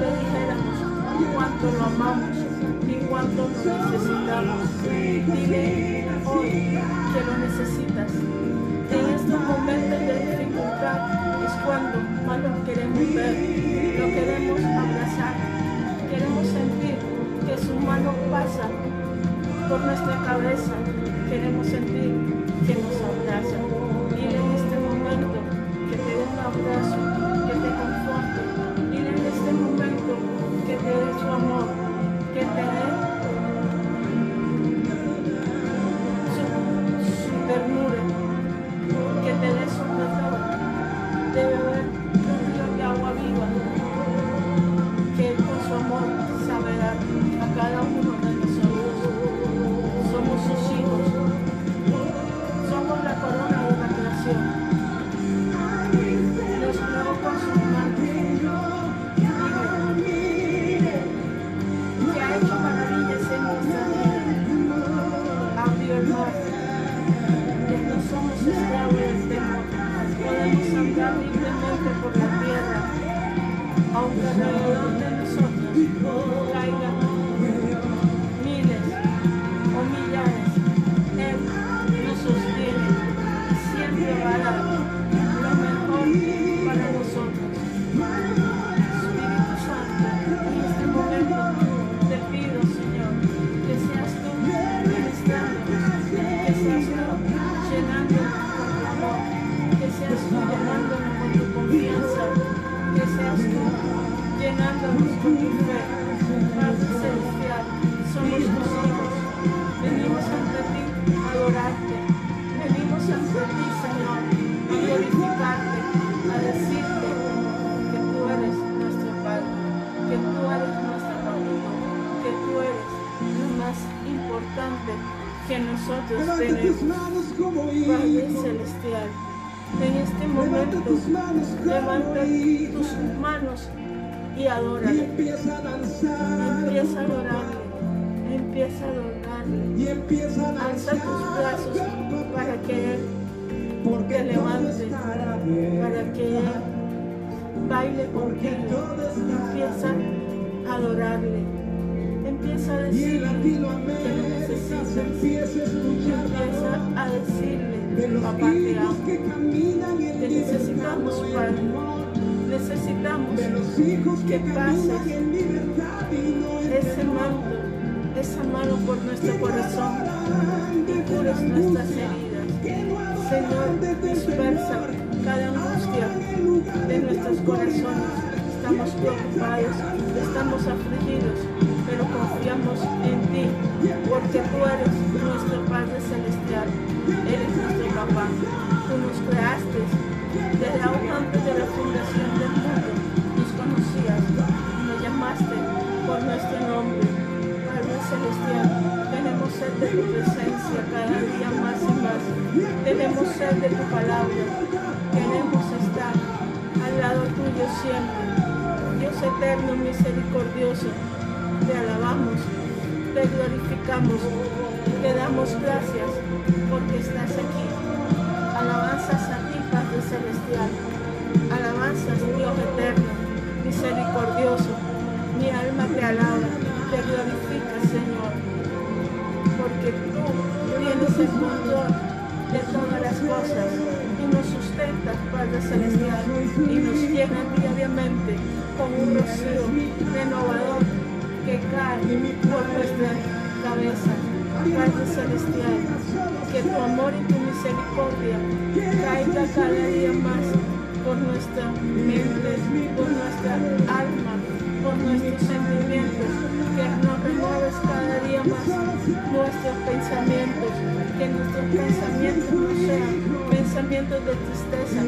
le dijéramos cuánto lo amamos y cuánto lo necesitamos. Dile hoy que lo necesitas. Que nosotros tenemos. Padre Celestial, en este momento levanta tus manos y adórale. empieza a danzar Empieza a adorarle, empieza a adorarle. y empieza a Alza tus brazos para que Él porque te levante, para que Él baile porque contigo. Empieza a adorarle, empieza a y decirle que lo necesitas. empieza a decirle, los papá te amo, que caminan en te necesitamos, y Padre. Necesitamos de los hijos que pases ese manto, esa mano por nuestro corazón y cures nuestras heridas. Señor, dispersa cada angustia de nuestros corazones. Estamos preocupados, estamos afligidos, pero confiamos en ti, porque tú eres nuestro Padre Celestial, eres nuestro papá. De tu presencia cada día más y más. Tenemos sed de tu palabra. Queremos estar al lado tuyo siempre. Dios eterno, misericordioso, te alabamos, te glorificamos te damos gracias porque estás aquí. Alabanzas a ti, Padre Celestial. Alabanzas, Dios eterno, misericordioso. Mi alma te alaba, te glorifica, Señor Padre Celestial, y nos llenas diariamente con un rocío renovador que cae por nuestra cabeza. Padre Celestial, que tu amor y tu misericordia caiga cada día más por nuestra mente, por nuestra alma, por nuestros sentimientos, que nos renueves cada día más nuestros pensamientos, que nuestros pensamientos no sean pensamientos de tristeza,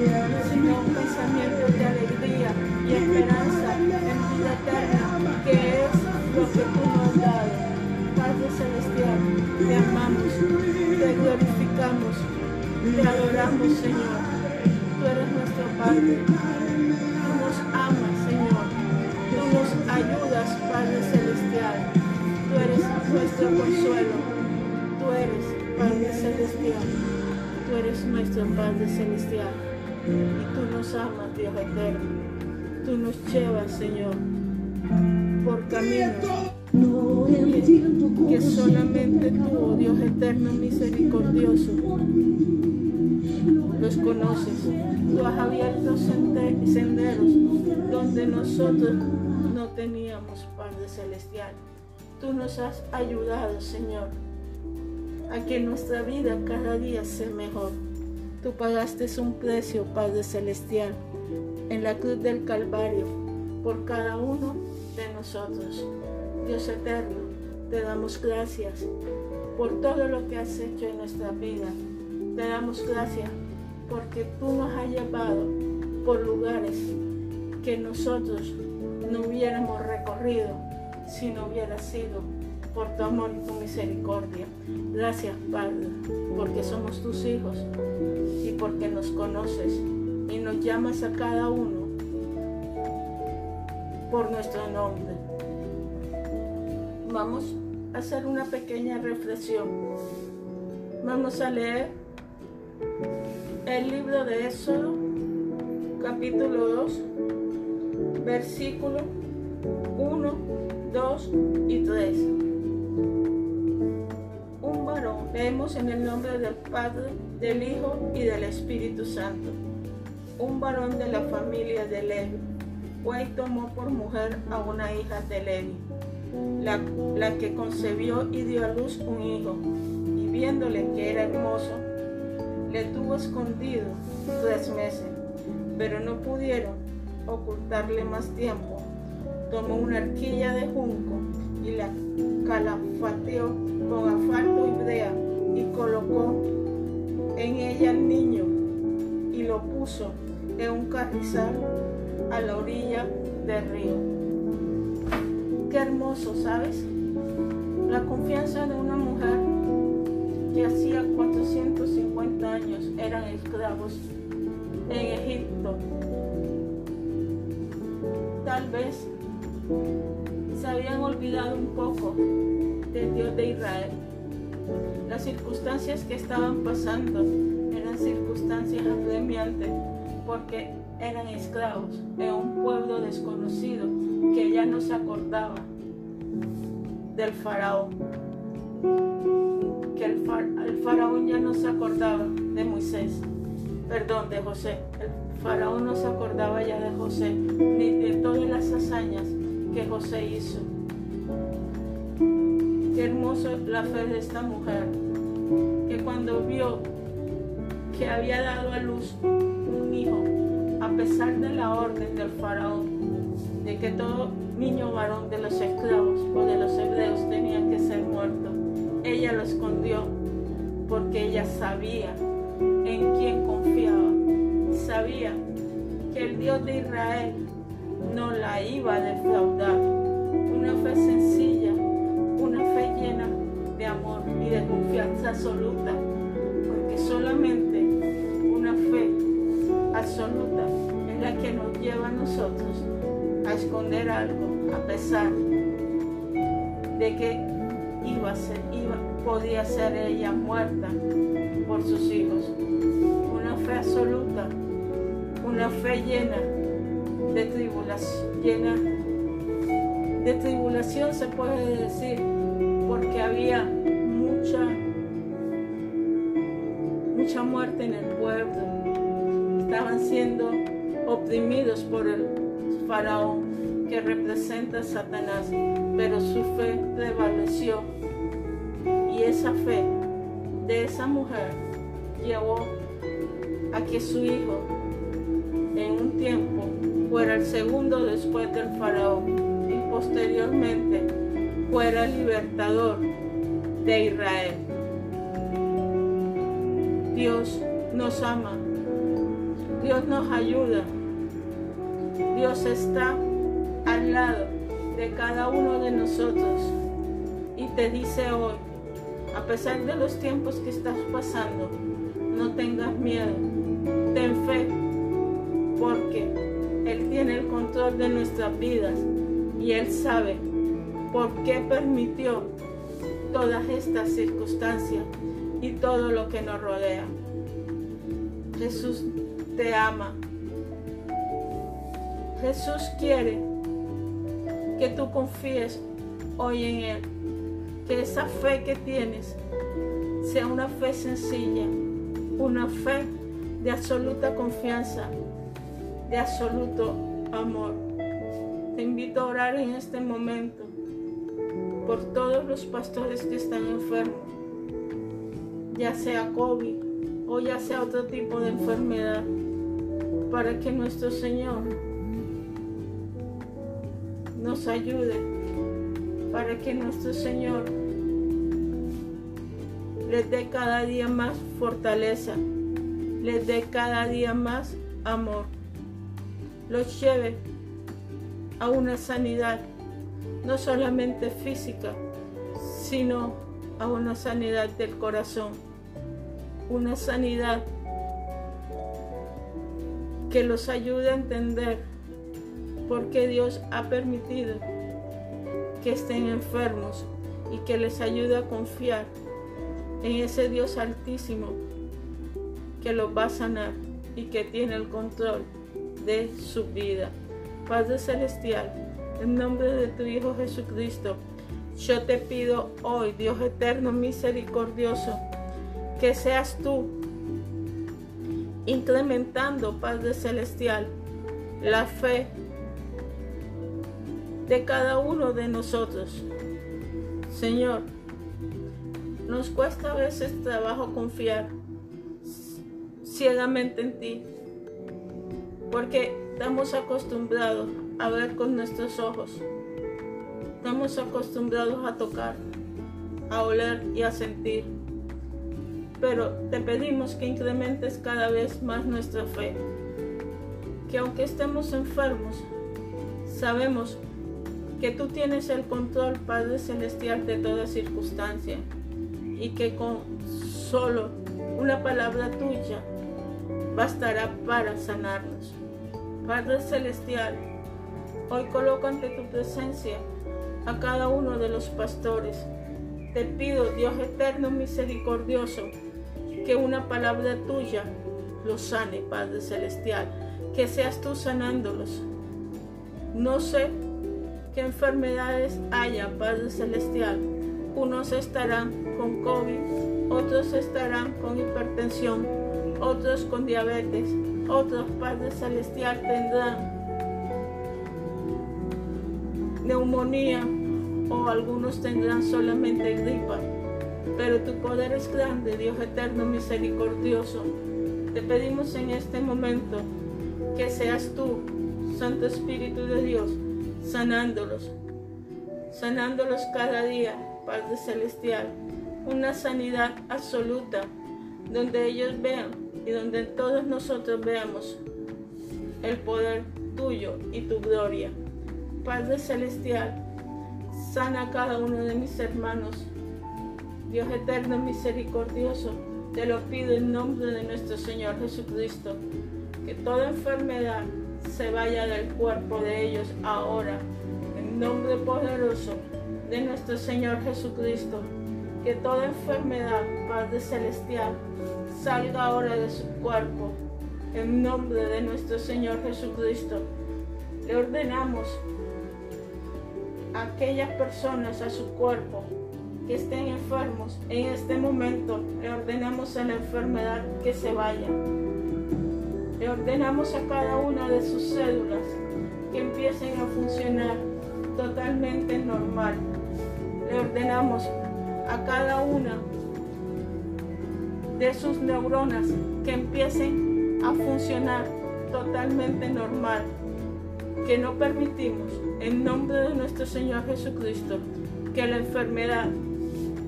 sino pensamientos de alegría y esperanza en vida eterna, que es lo que tú nos has dado. Padre Celestial, te amamos, te glorificamos, te adoramos, Señor. Tú eres nuestro Padre. Tú nos amas, Señor. Tú nos ayudas, Padre Celestial. Tú eres nuestro consuelo. Tú eres Padre Celestial. Tú eres nuestro Padre Celestial. Y tú nos amas, Dios eterno. Tú nos llevas, Señor, por caminos que, solamente tú, oh Dios eterno misericordioso, los conoces. Tú has abierto sende- senderos donde nosotros no teníamos, Padre Celestial. Tú nos has ayudado, Señor, a que nuestra vida cada día sea mejor. Tú pagaste un precio, Padre Celestial, en la cruz del Calvario por cada uno de nosotros. Dios eterno, te damos gracias por todo lo que has hecho en nuestra vida. Te damos gracias porque tú nos has llevado por lugares que nosotros no hubiéramos recorrido si no hubiera sido por tu amor y tu misericordia. Gracias, Padre, porque somos tus hijos y porque nos conoces y nos llamas a cada uno por nuestro nombre. Vamos a hacer una pequeña reflexión. Vamos a leer el libro de Éxodo, capítulo 2, versículo 1, 2 y 3. Leemos en el nombre del Padre, del Hijo y del Espíritu Santo. Un varón de la familia de Levi fue y tomó por mujer a una hija de Levi, la, la que concebió y dio a luz un hijo, y viéndole que era hermoso, le tuvo escondido tres meses, pero no pudieron ocultarle más tiempo. Tomó una arquilla de junco y la calafateó con asfalto y brea y colocó en ella al niño y lo puso en un carrizal a la orilla del río. Qué hermoso, ¿sabes? La confianza de una mujer que hacía 450 años eran esclavos en Egipto. Tal vez se habían olvidado un poco del Dios de Israel. Las circunstancias que estaban pasando eran circunstancias apremiantes porque eran esclavos en un pueblo desconocido que ya no se acordaba del faraón. Que el, far- el faraón ya no se acordaba de Moisés, perdón, de José. El faraón no se acordaba ya de José, ni de todas las hazañas que José hizo. Qué hermoso la fe de esta mujer, que cuando vio que había dado a luz un hijo, a pesar de la orden del faraón, de que todo niño varón de los esclavos o de los hebreos tenía que ser muerto, ella lo escondió porque ella sabía en quién confiaba, sabía que el Dios de Israel no la iba a defraudar, una fe sencilla, una fe llena de amor y de confianza absoluta, porque solamente una fe absoluta es la que nos lleva a nosotros a esconder algo a pesar de que iba a podía ser ella muerta por sus hijos. Una fe absoluta, una fe llena de tribulación, llena de tribulación se puede decir, porque había mucha, mucha muerte en el pueblo. Estaban siendo oprimidos por el faraón que representa a Satanás, pero su fe prevaleció y esa fe de esa mujer llevó a que su hijo en un tiempo fuera el segundo después del faraón y posteriormente fuera libertador de Israel. Dios nos ama, Dios nos ayuda, Dios está al lado de cada uno de nosotros. Y te dice hoy, a pesar de los tiempos que estás pasando, no tengas miedo, ten fe, porque Él tiene el control de nuestras vidas y Él sabe por qué permitió todas estas circunstancias y todo lo que nos rodea. Jesús te ama. Jesús quiere que tú confíes hoy en Él. Que esa fe que tienes sea una fe sencilla, una fe de absoluta confianza, de absoluto amor. Te invito a orar en este momento por todos los pastores que están enfermos, ya sea COVID o ya sea otro tipo de enfermedad, para que nuestro Señor nos ayude, para que nuestro Señor les dé cada día más fortaleza, les dé cada día más amor, los lleve a una sanidad no solamente física, sino a una sanidad del corazón, una sanidad que los ayude a entender por qué Dios ha permitido que estén enfermos y que les ayude a confiar en ese Dios altísimo que los va a sanar y que tiene el control de su vida. Padre Celestial, en nombre de tu Hijo Jesucristo, yo te pido hoy, Dios eterno, misericordioso, que seas tú incrementando, Padre Celestial, la fe de cada uno de nosotros. Señor, nos cuesta a veces trabajo confiar ciegamente en ti, porque estamos acostumbrados a ver con nuestros ojos. Estamos acostumbrados a tocar, a oler y a sentir. Pero te pedimos que incrementes cada vez más nuestra fe. Que aunque estemos enfermos, sabemos que tú tienes el control, Padre Celestial, de toda circunstancia. Y que con solo una palabra tuya bastará para sanarnos. Padre Celestial, Hoy coloco ante tu presencia a cada uno de los pastores. Te pido, Dios eterno misericordioso, que una palabra tuya los sane, Padre Celestial. Que seas tú sanándolos. No sé qué enfermedades haya, Padre Celestial. Unos estarán con COVID, otros estarán con hipertensión, otros con diabetes, otros, Padre Celestial, tendrán neumonía o algunos tendrán solamente gripa. Pero tu poder es grande, Dios eterno, misericordioso. Te pedimos en este momento que seas tú, Santo Espíritu de Dios, sanándolos, sanándolos cada día, Padre Celestial. Una sanidad absoluta, donde ellos vean y donde todos nosotros veamos el poder tuyo y tu gloria. Padre Celestial, sana cada uno de mis hermanos. Dios eterno, misericordioso, te lo pido en nombre de nuestro Señor Jesucristo, que toda enfermedad se vaya del cuerpo de ellos ahora, en nombre poderoso de nuestro Señor Jesucristo. Que toda enfermedad, Padre Celestial, salga ahora de su cuerpo, en nombre de nuestro Señor Jesucristo. Le ordenamos aquellas personas a su cuerpo que estén enfermos, en este momento le ordenamos a la enfermedad que se vaya. Le ordenamos a cada una de sus células que empiecen a funcionar totalmente normal. Le ordenamos a cada una de sus neuronas que empiecen a funcionar totalmente normal. que no permitimos, en nombre de nuestro Señor Jesucristo, que la enfermedad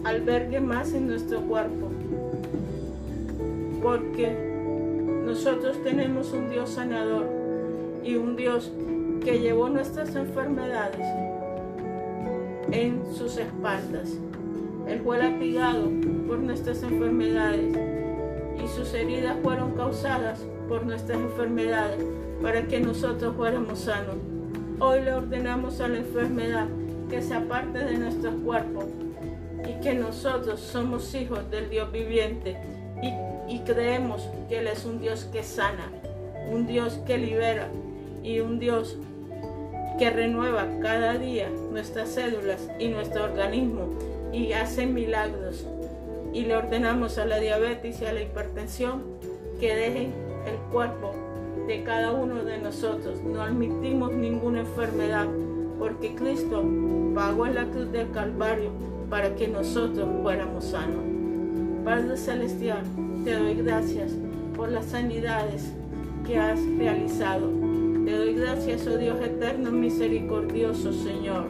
albergue más en nuestro cuerpo. Porque nosotros tenemos un Dios sanador y un Dios que llevó nuestras enfermedades en sus espaldas. Él fue latigado por nuestras enfermedades y sus heridas fueron causadas por nuestras enfermedades para que nosotros fuéramos sanos. Hoy le ordenamos a la enfermedad que se aparte de nuestros cuerpos y que nosotros somos hijos del Dios viviente y, y creemos que Él es un Dios que sana, un Dios que libera y un Dios que renueva cada día nuestras células y nuestro organismo y hace milagros. Y le ordenamos a la diabetes y a la hipertensión que dejen el cuerpo de cada uno de nosotros. No admitimos ninguna enfermedad porque Cristo pagó en la cruz del Calvario para que nosotros fuéramos sanos. Padre Celestial, te doy gracias por las sanidades que has realizado. Te doy gracias, oh Dios eterno, misericordioso, Señor,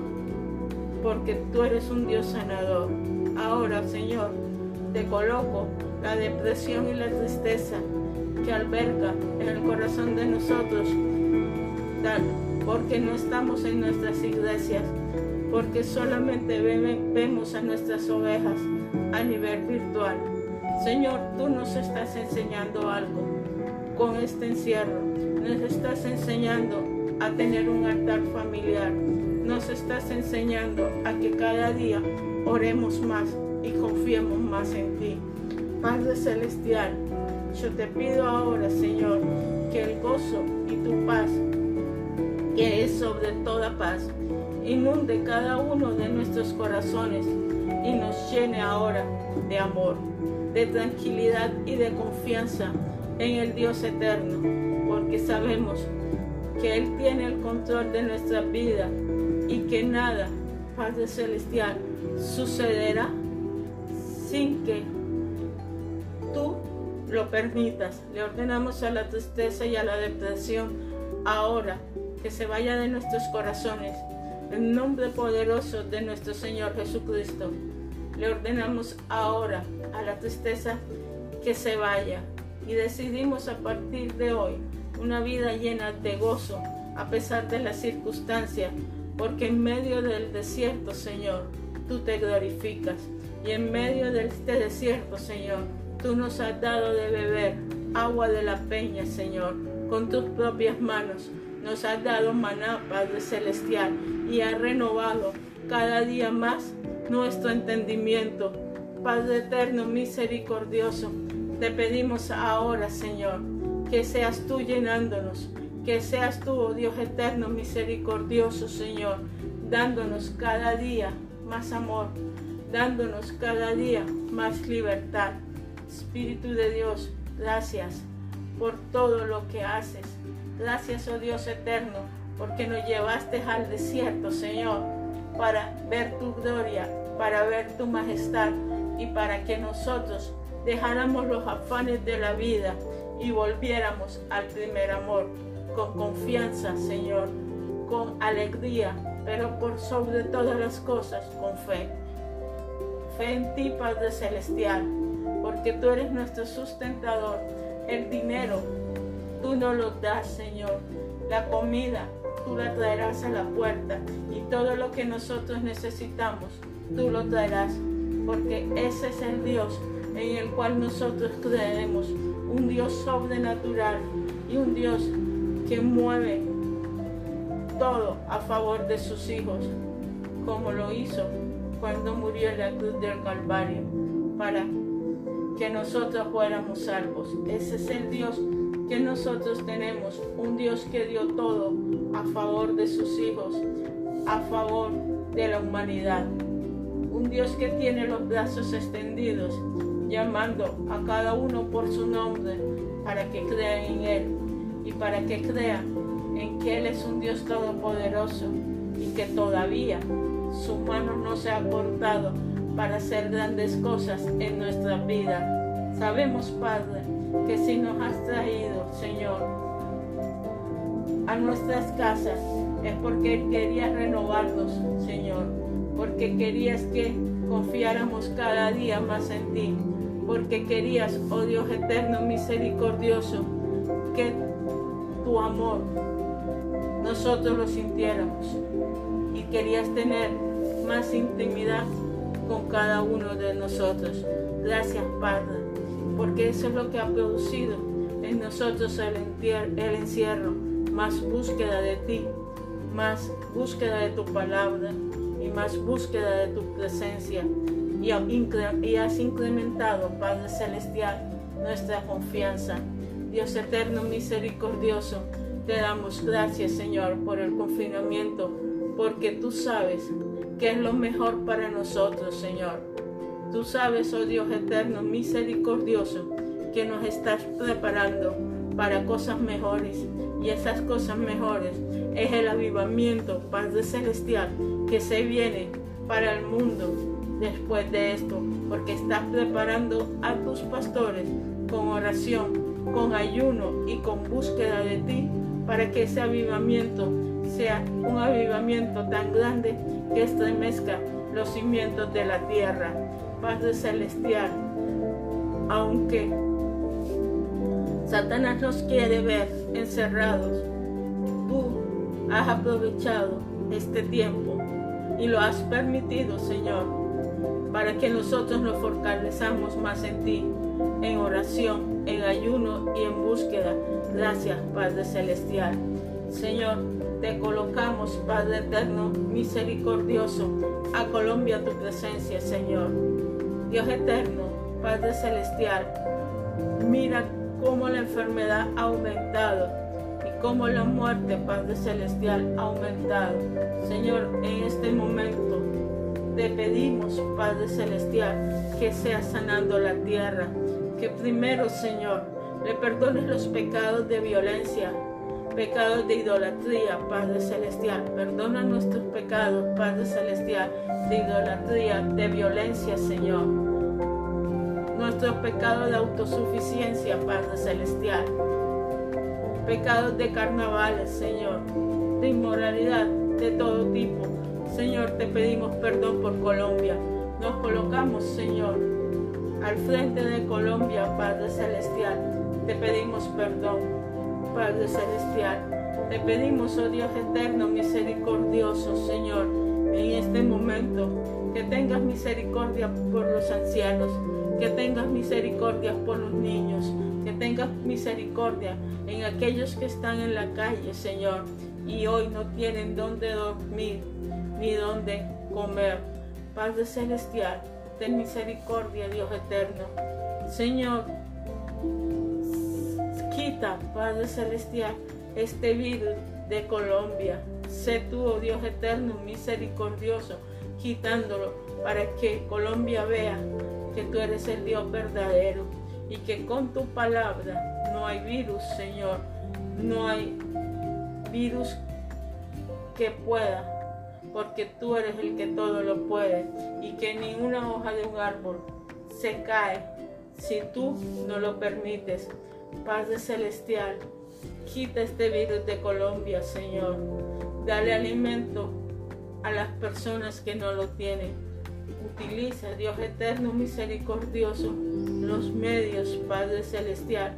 porque tú eres un Dios sanador. Ahora, Señor, te coloco la depresión y la tristeza que alberga en el corazón de nosotros, porque no estamos en nuestras iglesias, porque solamente vemos a nuestras ovejas a nivel virtual. Señor, tú nos estás enseñando algo con este encierro. Nos estás enseñando a tener un altar familiar. Nos estás enseñando a que cada día oremos más y confiemos más en ti. Padre Celestial, yo te pido ahora, Señor, que el gozo y tu paz, que es sobre toda paz, inunde cada uno de nuestros corazones y nos llene ahora de amor, de tranquilidad y de confianza en el Dios eterno, porque sabemos que Él tiene el control de nuestra vida y que nada, Padre Celestial, sucederá sin que tú lo permitas. Le ordenamos a la tristeza y a la depresión ahora que se vaya de nuestros corazones. En nombre poderoso de nuestro Señor Jesucristo, le ordenamos ahora a la tristeza que se vaya y decidimos a partir de hoy una vida llena de gozo a pesar de las circunstancias, porque en medio del desierto, Señor, tú te glorificas. Y en medio de este desierto, Señor, tú nos has dado de beber agua de la peña, Señor, con tus propias manos. Nos has dado maná, Padre Celestial, y has renovado cada día más nuestro entendimiento. Padre eterno, misericordioso, te pedimos ahora, Señor, que seas tú llenándonos, que seas tú, oh Dios eterno, misericordioso, Señor, dándonos cada día más amor, dándonos cada día más libertad. Espíritu de Dios, gracias por todo lo que haces. Gracias, oh Dios eterno, porque nos llevaste al desierto, Señor, para ver tu gloria, para ver tu majestad y para que nosotros dejáramos los afanes de la vida y volviéramos al primer amor, con confianza, Señor, con alegría, pero por sobre todas las cosas, con fe. Fe en ti, Padre Celestial, porque tú eres nuestro sustentador. El dinero, tú no lo das, Señor. La comida, tú la traerás a la puerta. Y todo lo que nosotros necesitamos, tú lo traerás. Porque ese es el Dios en el cual nosotros creemos. Un Dios sobrenatural y un Dios que mueve todo a favor de sus hijos, como lo hizo cuando murió en la cruz del Calvario, para que nosotros fuéramos salvos. Ese es el Dios que nosotros tenemos, un Dios que dio todo a favor de sus hijos, a favor de la humanidad. Un Dios que tiene los brazos extendidos llamando a cada uno por su nombre para que crean en Él y para que crean en que Él es un Dios todopoderoso y que todavía su mano no se ha cortado para hacer grandes cosas en nuestra vida. Sabemos, Padre, que si nos has traído, Señor, a nuestras casas es porque Él quería renovarnos, Señor, porque querías que confiáramos cada día más en ti, porque querías, oh Dios eterno, misericordioso, que tu amor nosotros lo sintiéramos y querías tener más intimidad con cada uno de nosotros. Gracias, Padre, porque eso es lo que ha producido en nosotros el, el encierro, más búsqueda de ti, más búsqueda de tu palabra y más búsqueda de tu presencia. Y, y has incrementado, Padre Celestial, nuestra confianza. Dios eterno, misericordioso, te damos gracias, Señor, por el confinamiento, porque tú sabes que es lo mejor para nosotros, Señor. Tú sabes, oh Dios eterno, misericordioso, que nos estás preparando para cosas mejores. Y esas cosas mejores es el avivamiento, Padre Celestial, que se viene para el mundo después de esto, porque estás preparando a tus pastores con oración, con ayuno y con búsqueda de ti, para que ese avivamiento sea un avivamiento tan grande que estremezca los cimientos de la tierra. Padre Celestial, aunque Satanás nos quiere ver encerrados, tú has aprovechado este tiempo y lo has permitido, Señor, para que nosotros nos fortalezamos más en ti, en oración, en ayuno y en búsqueda. Gracias, Padre Celestial. Señor, te colocamos, Padre Eterno, misericordioso, a Colombia tu presencia, Señor. Dios eterno, Padre Celestial, mira cómo la enfermedad ha aumentado como la muerte, Padre Celestial, ha aumentado. Señor, en este momento te pedimos, Padre Celestial, que sea sanando la tierra. Que primero, Señor, le perdones los pecados de violencia, pecados de idolatría, Padre Celestial. Perdona nuestros pecados, Padre Celestial, de idolatría, de violencia, Señor. Nuestros pecados de autosuficiencia, Padre Celestial pecados de carnavales, Señor, de inmoralidad de todo tipo. Señor, te pedimos perdón por Colombia. Nos colocamos, Señor, al frente de Colombia, Padre Celestial. Te pedimos perdón, Padre Celestial. Te pedimos, oh Dios eterno, misericordioso, Señor, en este momento, que tengas misericordia por los ancianos, que tengas misericordia por los niños, que tengas misericordia en aquellos que están en la calle, Señor, y hoy no tienen dónde dormir ni dónde comer. Padre Celestial, ten misericordia, Dios eterno. Señor, quita, Padre Celestial, este virus de Colombia. Sé tú, oh Dios eterno, misericordioso, quitándolo para que Colombia vea que tú eres el Dios verdadero y que con tu palabra no hay virus, Señor, no hay virus que pueda, porque tú eres el que todo lo puede y que ninguna hoja de un árbol se cae si tú no lo permites. Padre Celestial, quita este virus de Colombia, Señor. Dale alimento a las personas que no lo tienen Utiliza, Dios eterno, misericordioso, los medios, Padre Celestial,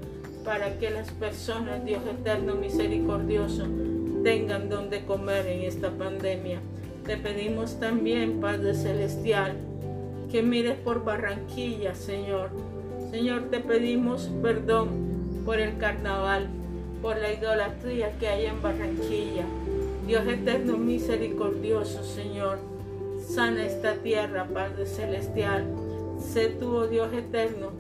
para que las personas, Dios eterno, misericordioso, tengan donde comer en esta pandemia. Te pedimos también, Padre Celestial, que mires por Barranquilla, Señor. Señor, te pedimos perdón por el carnaval, por la idolatría que hay en Barranquilla. Dios eterno, misericordioso, Señor Sana esta tierra, Padre Celestial. Sé tú, oh Dios eterno,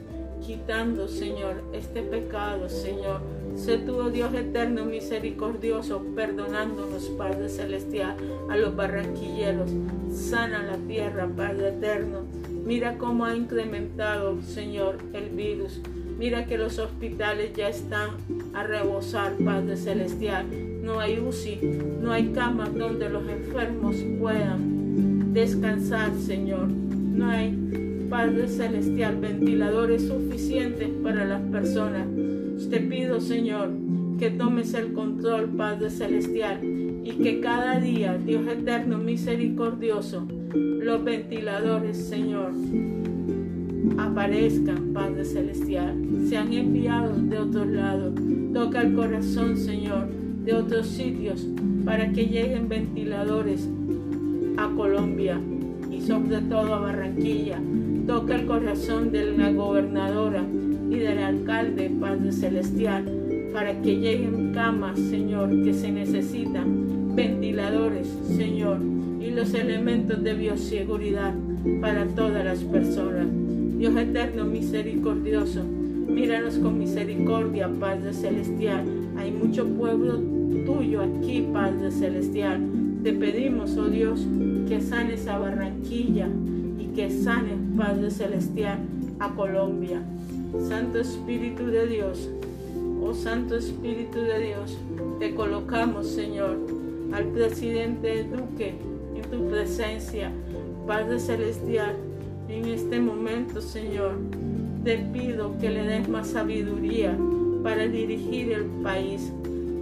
quitando, Señor, este pecado, Señor. Sé tú, oh Dios eterno, misericordioso, perdonándonos, Padre Celestial, a los barranquilleros. Sana la tierra, Padre eterno. Mira cómo ha incrementado, Señor, el virus. Mira que los hospitales ya están a rebosar, Padre Celestial. No hay UCI, no hay camas donde los enfermos puedan descansar, Señor. No hay, Padre Celestial, ventiladores suficientes para las personas. Te pido, Señor, que tomes el control, Padre Celestial, y que cada día, Dios eterno, misericordioso, los ventiladores, Señor, aparezcan, Padre Celestial, sean enviados de otro lado. Toca el corazón, Señor, de otros sitios para que lleguen ventiladores a Colombia y sobre todo a Barranquilla. Toca el corazón de la gobernadora y del alcalde, Padre Celestial, para que lleguen camas, Señor, que se necesitan, ventiladores, Señor, y los elementos de bioseguridad para todas las personas. Dios eterno, misericordioso, míranos con misericordia, Padre Celestial. Hay mucho pueblo tuyo aquí, Padre Celestial. Te pedimos, oh Dios, que sanes a Barranquilla que sanes, Padre Celestial, a Colombia. Santo Espíritu de Dios, oh Santo Espíritu de Dios, te colocamos, Señor, al presidente Duque en tu presencia, Padre Celestial, en este momento, Señor. Te pido que le des más sabiduría para dirigir el país.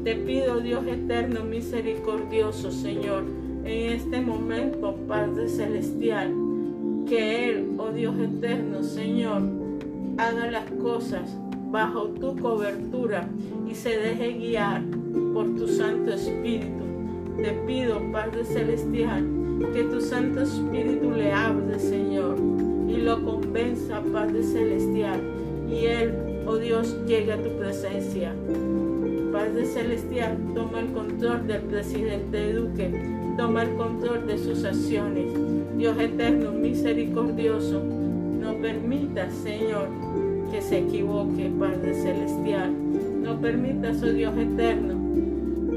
Te pido, Dios eterno, misericordioso, Señor, en este momento, Padre Celestial, que Él, oh Dios eterno, Señor, haga las cosas bajo tu cobertura y se deje guiar por tu Santo Espíritu. Te pido, Padre Celestial, que tu Santo Espíritu le hable, Señor, y lo convenza, Padre Celestial, y Él, oh Dios, llegue a tu presencia. Padre Celestial, toma el control del presidente Duque, toma el control de sus acciones. Dios eterno, misericordioso, no permita, Señor, que se equivoque, Padre Celestial. No permitas, oh Dios eterno,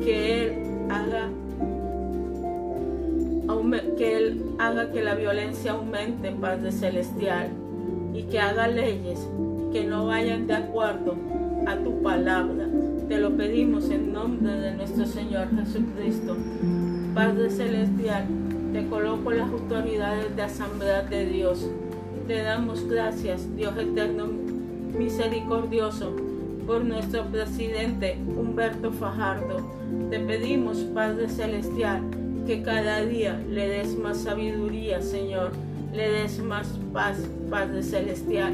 que Él haga que Él haga que la violencia aumente, Padre Celestial, y que haga leyes que no vayan de acuerdo a tu palabra. Te lo pedimos en nombre de nuestro Señor Jesucristo. Padre Celestial, te coloco las autoridades de Asamblea de Dios. Te damos gracias, Dios eterno, misericordioso, por nuestro presidente Humberto Fajardo. Te pedimos, Padre Celestial, que cada día le des más sabiduría, Señor, le des más paz, Padre Celestial,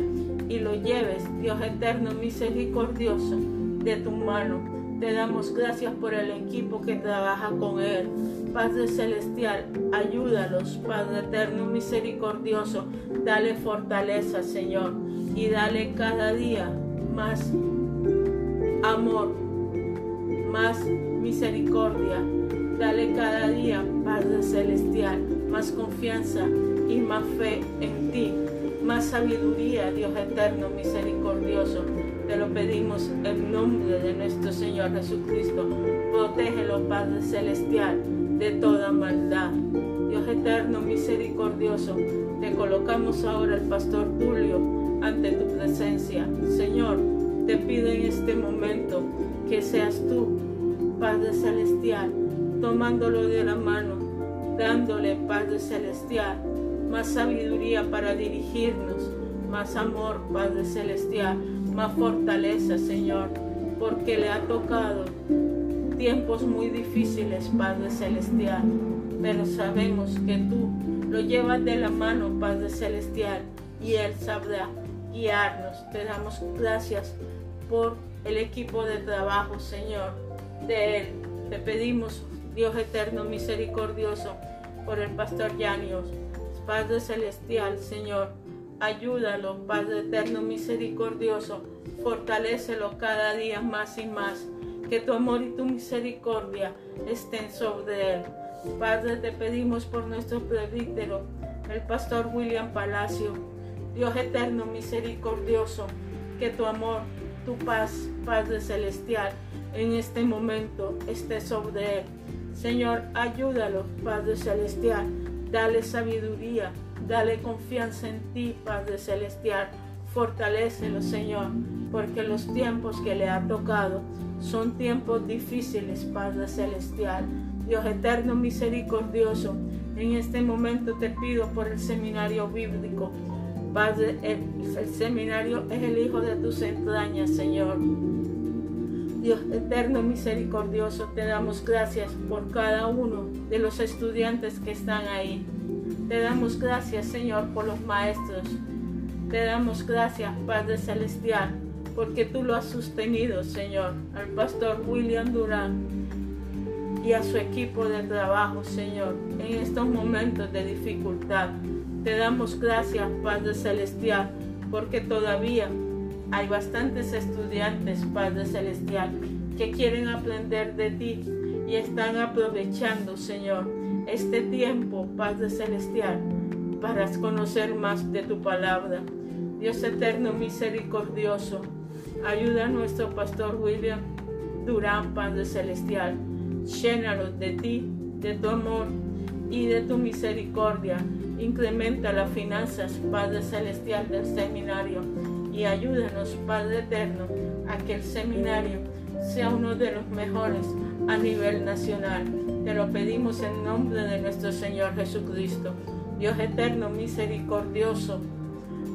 y lo lleves, Dios eterno, misericordioso, de tu mano. Te damos gracias por el equipo que trabaja con Él. Padre Celestial, ayúdalos, Padre Eterno, misericordioso. Dale fortaleza, Señor, y dale cada día más amor, más misericordia. Dale cada día, Padre Celestial, más confianza y más fe en ti, más sabiduría, Dios eterno, misericordioso. Te lo pedimos en nombre de nuestro Señor Jesucristo. Protégelo, Padre Celestial, de toda maldad. Dios eterno, misericordioso, te colocamos ahora el pastor Tulio ante tu presencia. Señor, te pido en este momento que seas tú, Padre Celestial, tomándolo de la mano, dándole, Padre Celestial, más sabiduría para dirigirnos, más amor, Padre Celestial, más fortaleza, Señor, porque le ha tocado tiempos muy difíciles, Padre Celestial, pero sabemos que tú lo llevas de la mano, Padre Celestial, y Él sabrá guiarnos. Te damos gracias por el equipo de trabajo, Señor, de Él. Te pedimos, Dios eterno, misericordioso, por el pastor Yanios, Padre Celestial, Señor, ayúdalo, Padre eterno, misericordioso, fortalécelo cada día más y más, que tu amor y tu misericordia estén sobre él. Padre, te pedimos por nuestro presbítero, el pastor William Palacio, Dios eterno, misericordioso, que tu amor, tu paz, Padre celestial, en este momento esté sobre él. Señor, ayúdalo, Padre celestial, dale sabiduría, dale confianza en ti, Padre celestial. Fortalécelo, Señor, porque los tiempos que le ha tocado son tiempos difíciles, Padre celestial. Dios eterno, misericordioso, en este momento te pido por el seminario bíblico. Padre, el, seminario es el hijo de tus entrañas, Señor. Dios eterno misericordioso, te damos gracias por cada uno de los estudiantes que están ahí. Te damos gracias, Señor, por los maestros. Te damos gracias, Padre Celestial, porque tú lo has sostenido, Señor, al pastor William Durán y a su equipo de trabajo, Señor, en estos momentos de dificultad. Te damos gracias, Padre Celestial, porque todavía hay bastantes estudiantes, Padre Celestial, que quieren aprender de ti y están aprovechando, Señor, este tiempo, Padre Celestial, para conocer más de tu palabra. Dios eterno, misericordioso, ayuda a nuestro pastor William Durán, Padre Celestial. Llénalo de ti, de tu amor y de tu misericordia. Incrementa las finanzas, Padre Celestial, del seminario y ayúdanos, Padre Eterno, a que el seminario sea uno de los mejores a nivel nacional. Te lo pedimos en nombre de nuestro Señor Jesucristo. Dios eterno, misericordioso.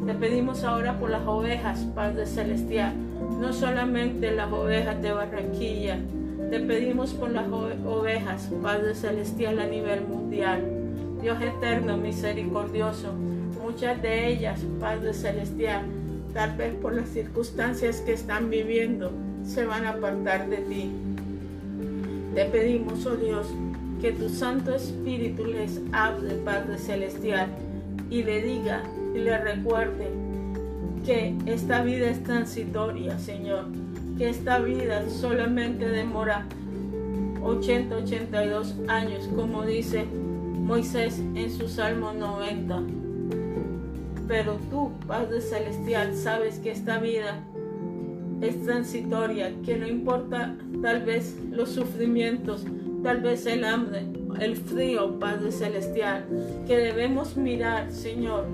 Te pedimos ahora por las ovejas, Padre Celestial, no solamente las ovejas de Barranquilla, te pedimos por las ovejas, Padre Celestial, a nivel mundial. Dios eterno, misericordioso, muchas de ellas, Padre Celestial, tal vez por las circunstancias que están viviendo, se van a apartar de ti. Te pedimos, oh Dios, que tu Santo Espíritu les hable, Padre Celestial, y le diga y le recuerde que esta vida es transitoria, Señor, que esta vida solamente demora 80, 82 años, como dice Moisés en su Salmo 90 pero tú, Padre Celestial, sabes que esta vida es transitoria, que no importa tal vez los sufrimientos, tal vez el hambre, el frío, Padre Celestial, que debemos mirar, Señor,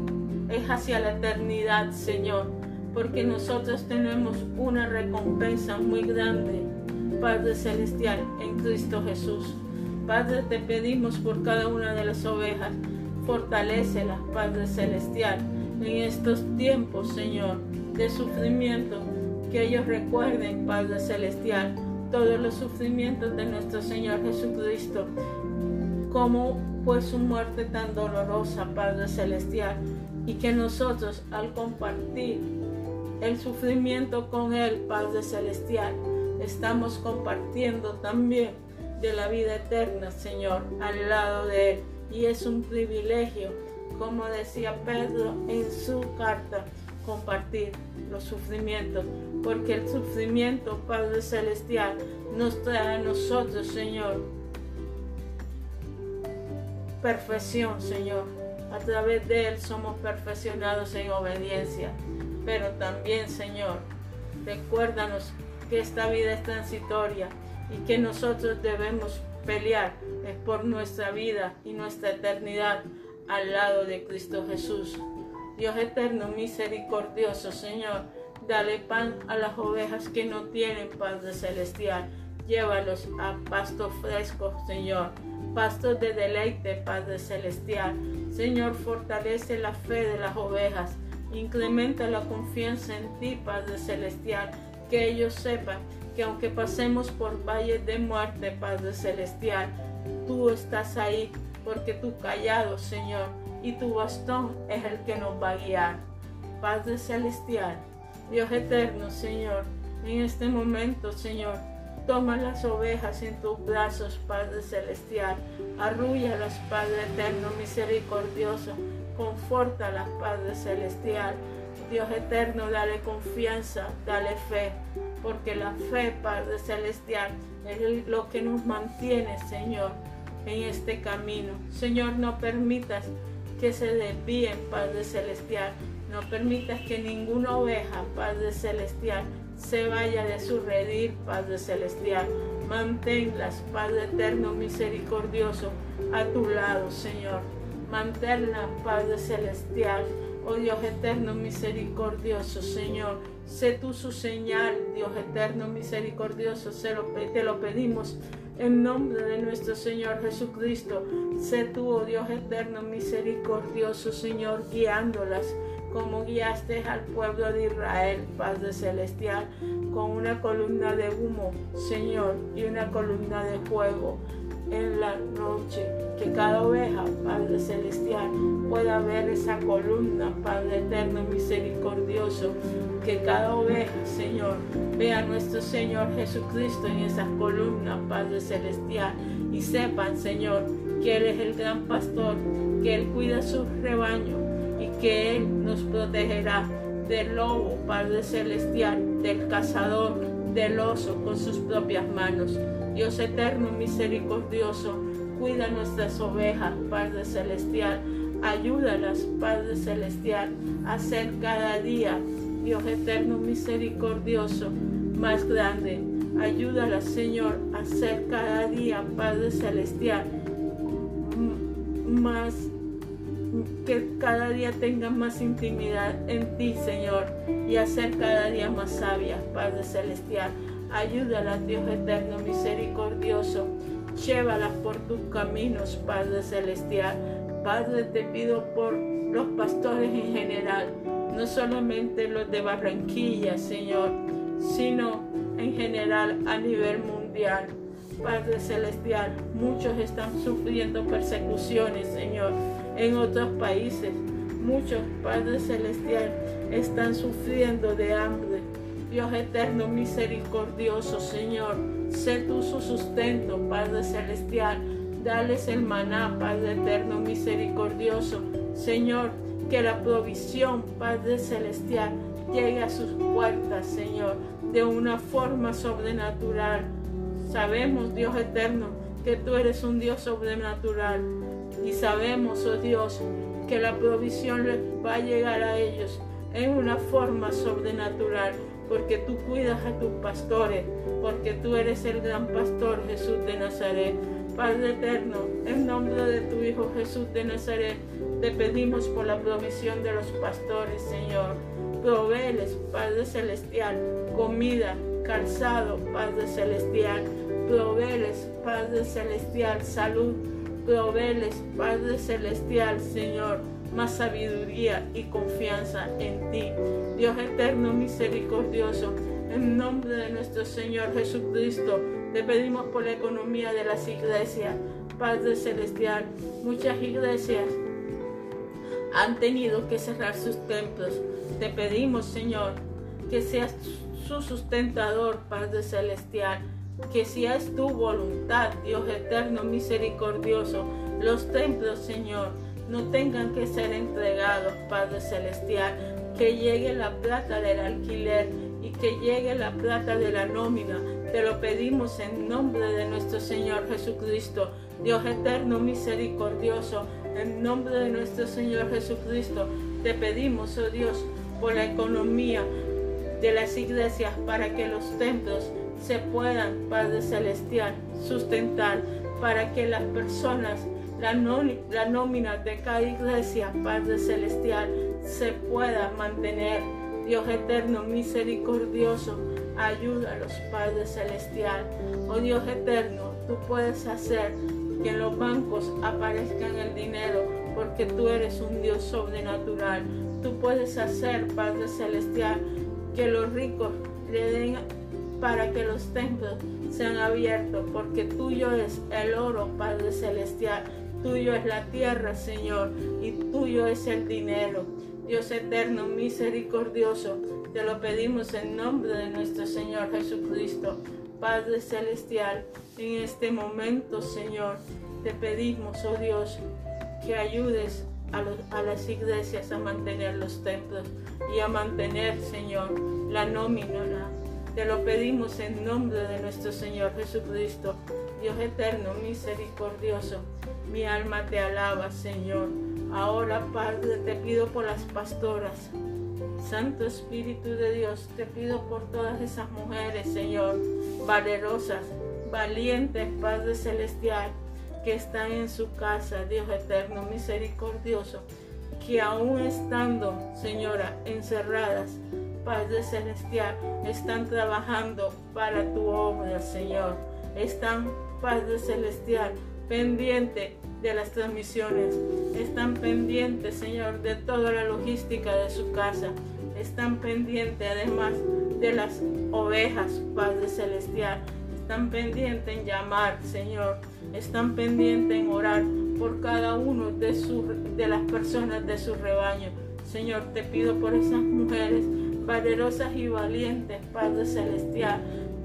es hacia la eternidad, Señor, porque nosotros tenemos una recompensa muy grande, Padre Celestial, en Cristo Jesús. Padre, te pedimos por cada una de las ovejas, fortalécelas, Padre Celestial en estos tiempos, Señor, de sufrimiento, que ellos recuerden, Padre Celestial, todos los sufrimientos de nuestro Señor Jesucristo, como fue su muerte tan dolorosa, Padre Celestial, y que nosotros al compartir el sufrimiento con Él, Padre Celestial, estamos compartiendo también de la vida eterna, Señor, al lado de Él. Y es un privilegio como decía Pedro en su carta, compartir los sufrimientos, porque el sufrimiento, Padre Celestial, nos trae a nosotros, Señor, perfección, Señor. A través de Él somos perfeccionados en obediencia. Pero también, Señor, recuérdanos que esta vida es transitoria y que nosotros debemos pelear es por nuestra vida y nuestra eternidad al lado de Cristo Jesús. Dios eterno, misericordioso, Señor, dale pan a las ovejas que no tienen Padre Celestial. Llévalos a pasto fresco, Señor. Pastos de deleite, Padre Celestial. Señor, fortalece la fe de las ovejas. Incrementa la confianza en ti, Padre Celestial. Que ellos sepan que aunque pasemos por valles de muerte, Padre Celestial, tú estás ahí porque tu callado, Señor, y tu bastón es el que nos va a guiar. Padre Celestial, Dios eterno, Señor, en este momento, Señor, toma las ovejas en tus brazos, Padre Celestial, las Padre eterno, misericordioso, las Padre Celestial. Dios eterno, dale confianza, dale fe, porque la fe, Padre Celestial, es lo que nos mantiene, Señor, en este camino. Señor, no permitas que se desvíen, Padre Celestial. No permitas que ninguna oveja, Padre Celestial, se vaya de su redil, Padre Celestial. Manténlas, Padre eterno, misericordioso, a tu lado, Señor. Manténlas, Padre Celestial. Oh Dios eterno, misericordioso, Señor. Sé tú su señal, Dios eterno, misericordioso. te lo pedimos en nombre de nuestro Señor Jesucristo, sé tú, oh Dios eterno, misericordioso, Señor, guiándolas, como guiaste al pueblo de Israel, Padre Celestial, con una columna de humo, Señor, y una columna de fuego en la noche, que cada oveja, Padre Celestial, pueda ver esa columna, Padre Eterno Misericordioso, que cada oveja, Señor, vea a nuestro Señor Jesucristo en esa columna, Padre Celestial, y sepan, Señor, que Él es el gran pastor, que Él cuida su rebaño y que Él nos protegerá del lobo, Padre Celestial, del cazador, del oso con sus propias manos. Dios eterno, misericordioso, cuida nuestras ovejas, Padre Celestial. Ayúdalas, Padre Celestial, a ser cada día, Dios eterno, misericordioso, más grande. Ayúdalas, Señor, a ser cada día, Padre Celestial, más que cada día tengan más intimidad en ti, Señor, y a ser cada día más sabias, Padre Celestial. Ayúdalas, Dios eterno, misericordioso. Llévalas por tus caminos, Padre Celestial. Padre, te pido por los pastores en general, no solamente los de Barranquilla, Señor, sino en general a nivel mundial. Padre Celestial, muchos están sufriendo persecuciones, Señor, en otros países. Muchos, Padre Celestial, están sufriendo de hambre, Dios eterno, misericordioso, Señor, sé tú su sustento, Padre celestial. Dales el maná, Padre eterno, misericordioso. Señor, que la provisión, Padre celestial, llegue a sus puertas, Señor, de una forma sobrenatural. Sabemos, Dios eterno, que tú eres un Dios sobrenatural. Y sabemos, oh Dios, que la provisión va a llegar a ellos en una forma sobrenatural porque tú cuidas a tus pastores, porque tú eres el gran pastor Jesús de Nazaret. Padre eterno, en nombre de tu Hijo Jesús de Nazaret, te pedimos por la provisión de los pastores, Señor. Proveeles, Padre Celestial, comida, calzado, Padre Celestial. Proveeles, Padre Celestial, salud. Proveeles, Padre Celestial, Señor más sabiduría y confianza en ti. Dios eterno, misericordioso, en nombre de nuestro Señor Jesucristo, te pedimos por la economía de las iglesias. Padre Celestial, muchas iglesias han tenido que cerrar sus templos. Te pedimos, Señor, que seas su sustentador, Padre Celestial, que si es tu voluntad, Dios eterno, misericordioso, los templos, Señor, no tengan que ser entregados, Padre Celestial, que llegue la plata del alquiler y que llegue la plata de la nómina. Te lo pedimos en nombre de nuestro Señor Jesucristo, Dios eterno, misericordioso, en nombre de nuestro Señor Jesucristo. Te pedimos, oh Dios, por la economía de las iglesias para que los templos se puedan, Padre Celestial, sustentar, para que las personas la, nómina de cada iglesia, Padre Celestial, se pueda mantener. Dios eterno, misericordioso, ayúdalos, Padre Celestial. Oh Dios eterno, tú puedes hacer que en los bancos aparezca el dinero, porque tú eres un Dios sobrenatural. Tú puedes hacer, Padre Celestial, que los ricos le den para que los templos sean abiertos, porque tuyo es el oro, Padre Celestial. Tuyo es la tierra, Señor, y tuyo es el dinero. Dios eterno, misericordioso, te lo pedimos en nombre de nuestro Señor Jesucristo. Padre Celestial, en este momento, Señor, te pedimos, oh Dios, que ayudes a, las iglesias a mantener los templos y a mantener, Señor, la nómina. Te lo pedimos en nombre de nuestro Señor Jesucristo. Dios eterno, misericordioso, mi alma te alaba, Señor. Ahora, Padre, te pido por las pastoras. Santo Espíritu de Dios, te pido por todas esas mujeres, Señor, valerosas, valientes, Padre Celestial, que están en su casa, Dios eterno, misericordioso, que aún estando, Señora, encerradas, Padre Celestial, están trabajando para tu obra, Señor. Están, Padre Celestial, pendiente de las transmisiones. Están pendientes, Señor, de toda la logística de su casa. Están pendientes además de las ovejas, Padre Celestial. Están pendientes en llamar, Señor. Están pendientes en orar por cada uno de, de las personas de su rebaño. Señor, te pido por esas mujeres valerosas y valientes, Padre Celestial,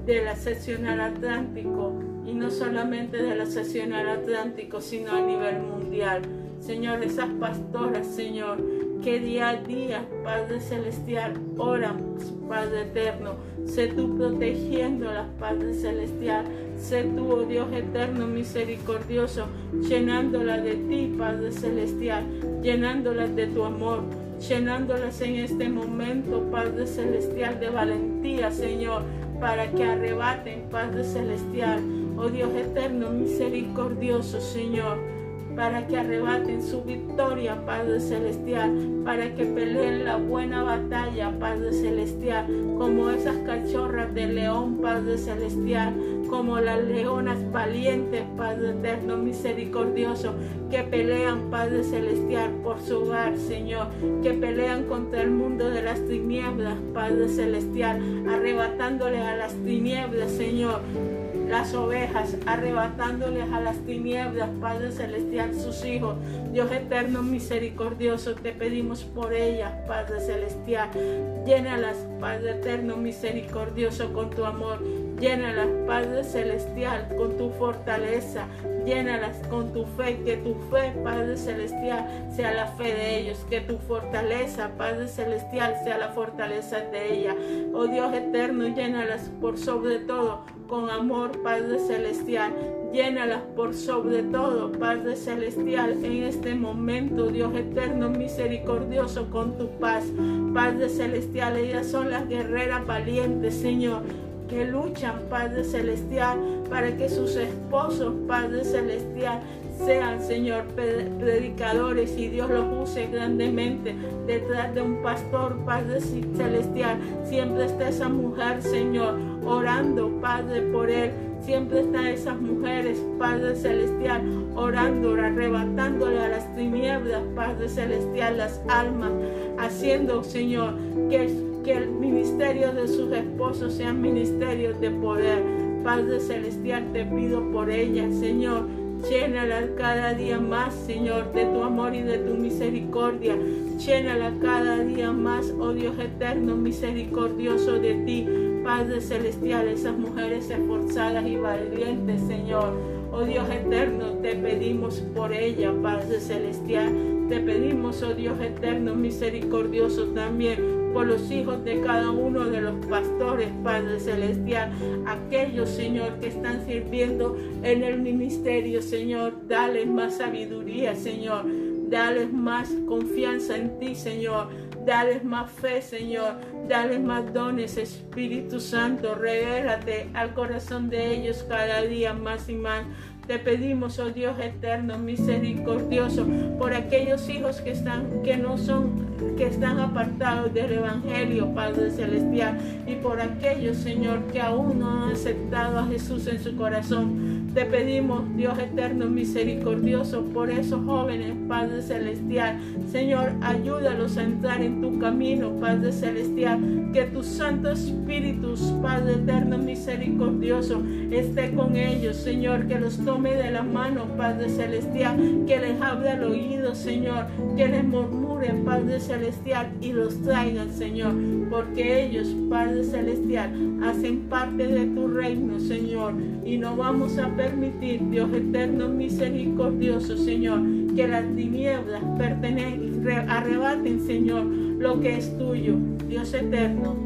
de la seccional Atlántico y no solamente de la seccional Atlántico, sino a nivel mundial. Señor, esas pastoras, Señor, que día a día, Padre Celestial, oran, Padre Eterno. Sé tú protegiéndolas, Padre Celestial. Sé tú, oh Dios eterno, misericordioso, llenándolas de ti, Padre Celestial, llenándolas de tu amor, llenándolas en este momento, Padre Celestial, de valentía, Señor, para que arrebaten, Padre Celestial, oh Dios eterno, misericordioso, Señor para que arrebaten su victoria, Padre Celestial, para que peleen la buena batalla, Padre Celestial, como esas cachorras de león, Padre Celestial, como las leonas valientes, Padre eterno, misericordioso, que pelean, Padre Celestial, por su hogar, Señor, que pelean contra el mundo de las tinieblas, Padre Celestial, arrebatándole a las tinieblas, Señor, las ovejas, arrebatándoles a las tinieblas, Padre Celestial, sus hijos. Dios eterno, misericordioso, te pedimos por ellas, Padre Celestial. Llénalas, Padre eterno, misericordioso, con tu amor. Llénalas, Padre Celestial, con tu fortaleza. Llénalas con tu fe, que tu fe, Padre Celestial, sea la fe de ellos, que tu fortaleza, Padre Celestial, sea la fortaleza de ella. Oh Dios eterno, llénalas por sobre todo con amor, Padre Celestial. Llénalas por sobre todo, Padre Celestial, en este momento, Dios eterno, misericordioso, con tu paz. Padre Celestial, ellas son las guerreras valientes, Señor que luchan, Padre Celestial, para que sus esposos, Padre Celestial, sean, Señor, predicadores y Dios los use grandemente detrás de un pastor, Padre Celestial. Siempre está esa mujer, Señor, orando, Padre, por él. Siempre están esas mujeres, Padre Celestial, orando, arrebatándole a las tinieblas, Padre Celestial, las almas, haciendo, Señor, que que el ministerio de sus esposos sean ministerios de poder. Padre Celestial, te pido por ella, Señor. Llénala cada día más, Señor, de tu amor y de tu misericordia. Llénala cada día más, oh Dios eterno, misericordioso de ti. Padre Celestial, esas mujeres esforzadas y valientes, Señor. Oh Dios eterno, te pedimos por ella, Padre Celestial. Te pedimos, oh Dios eterno, misericordioso también por los hijos de cada uno de los pastores, Padre Celestial, aquellos, Señor, que están sirviendo en el ministerio, Señor, dale más sabiduría, Señor, dale más confianza en ti, Señor, dale más fe, Señor, dale más dones, Espíritu Santo, revélate al corazón de ellos cada día más y más. Te pedimos, oh Dios eterno, misericordioso, por aquellos hijos que están, que no son, que están apartados del Evangelio, Padre Celestial, y por aquellos, Señor, que aún no han aceptado a Jesús en su corazón. Te pedimos, Dios eterno, misericordioso, por esos jóvenes, Padre Celestial. Señor, ayúdalos a entrar en tu camino, Padre Celestial. Que tu Santo Espíritu, Padre eterno, misericordioso, esté con ellos, Señor, que los tome de la mano, Padre Celestial, que les hable al oído, Señor, que les murmure, Padre Celestial, y los traigan, Señor, porque ellos, Padre Celestial, hacen parte de tu reino, Señor, y no vamos a permitir, Dios eterno, misericordioso, Señor, que las tinieblas arrebaten, Señor, lo que es tuyo, Dios eterno.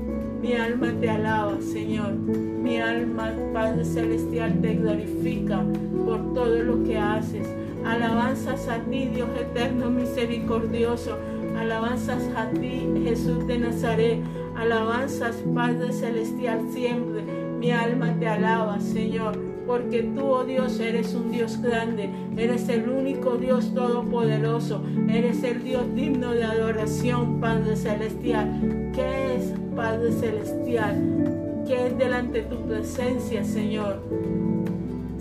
Mi alma te alaba, Señor. Mi alma, Padre Celestial, te glorifica por todo lo que haces. Alabanzas a ti, Dios eterno, misericordioso. Alabanzas a ti, Jesús de Nazaret. Alabanzas, Padre Celestial, siempre. Mi alma te alaba, Señor porque tú, oh Dios, eres un Dios grande, eres el único Dios todopoderoso, eres el Dios digno de adoración, Padre Celestial. ¿Qué es, Padre Celestial? ¿Qué es delante de tu presencia, Señor?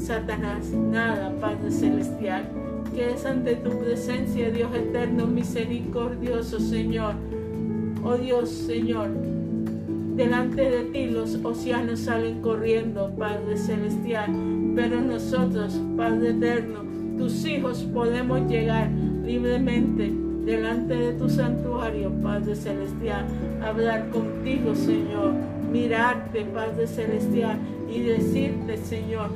Satanás, nada, Padre Celestial. que es ante tu presencia, Dios eterno, misericordioso, Señor. Oh Dios, Señor, delante de ti los océanos salen corriendo, Padre Celestial, pero nosotros, Padre Eterno, tus hijos podemos llegar libremente delante de tu santuario, Padre Celestial, hablar contigo, Señor, mirarte, Padre Celestial, y decirte, Señor,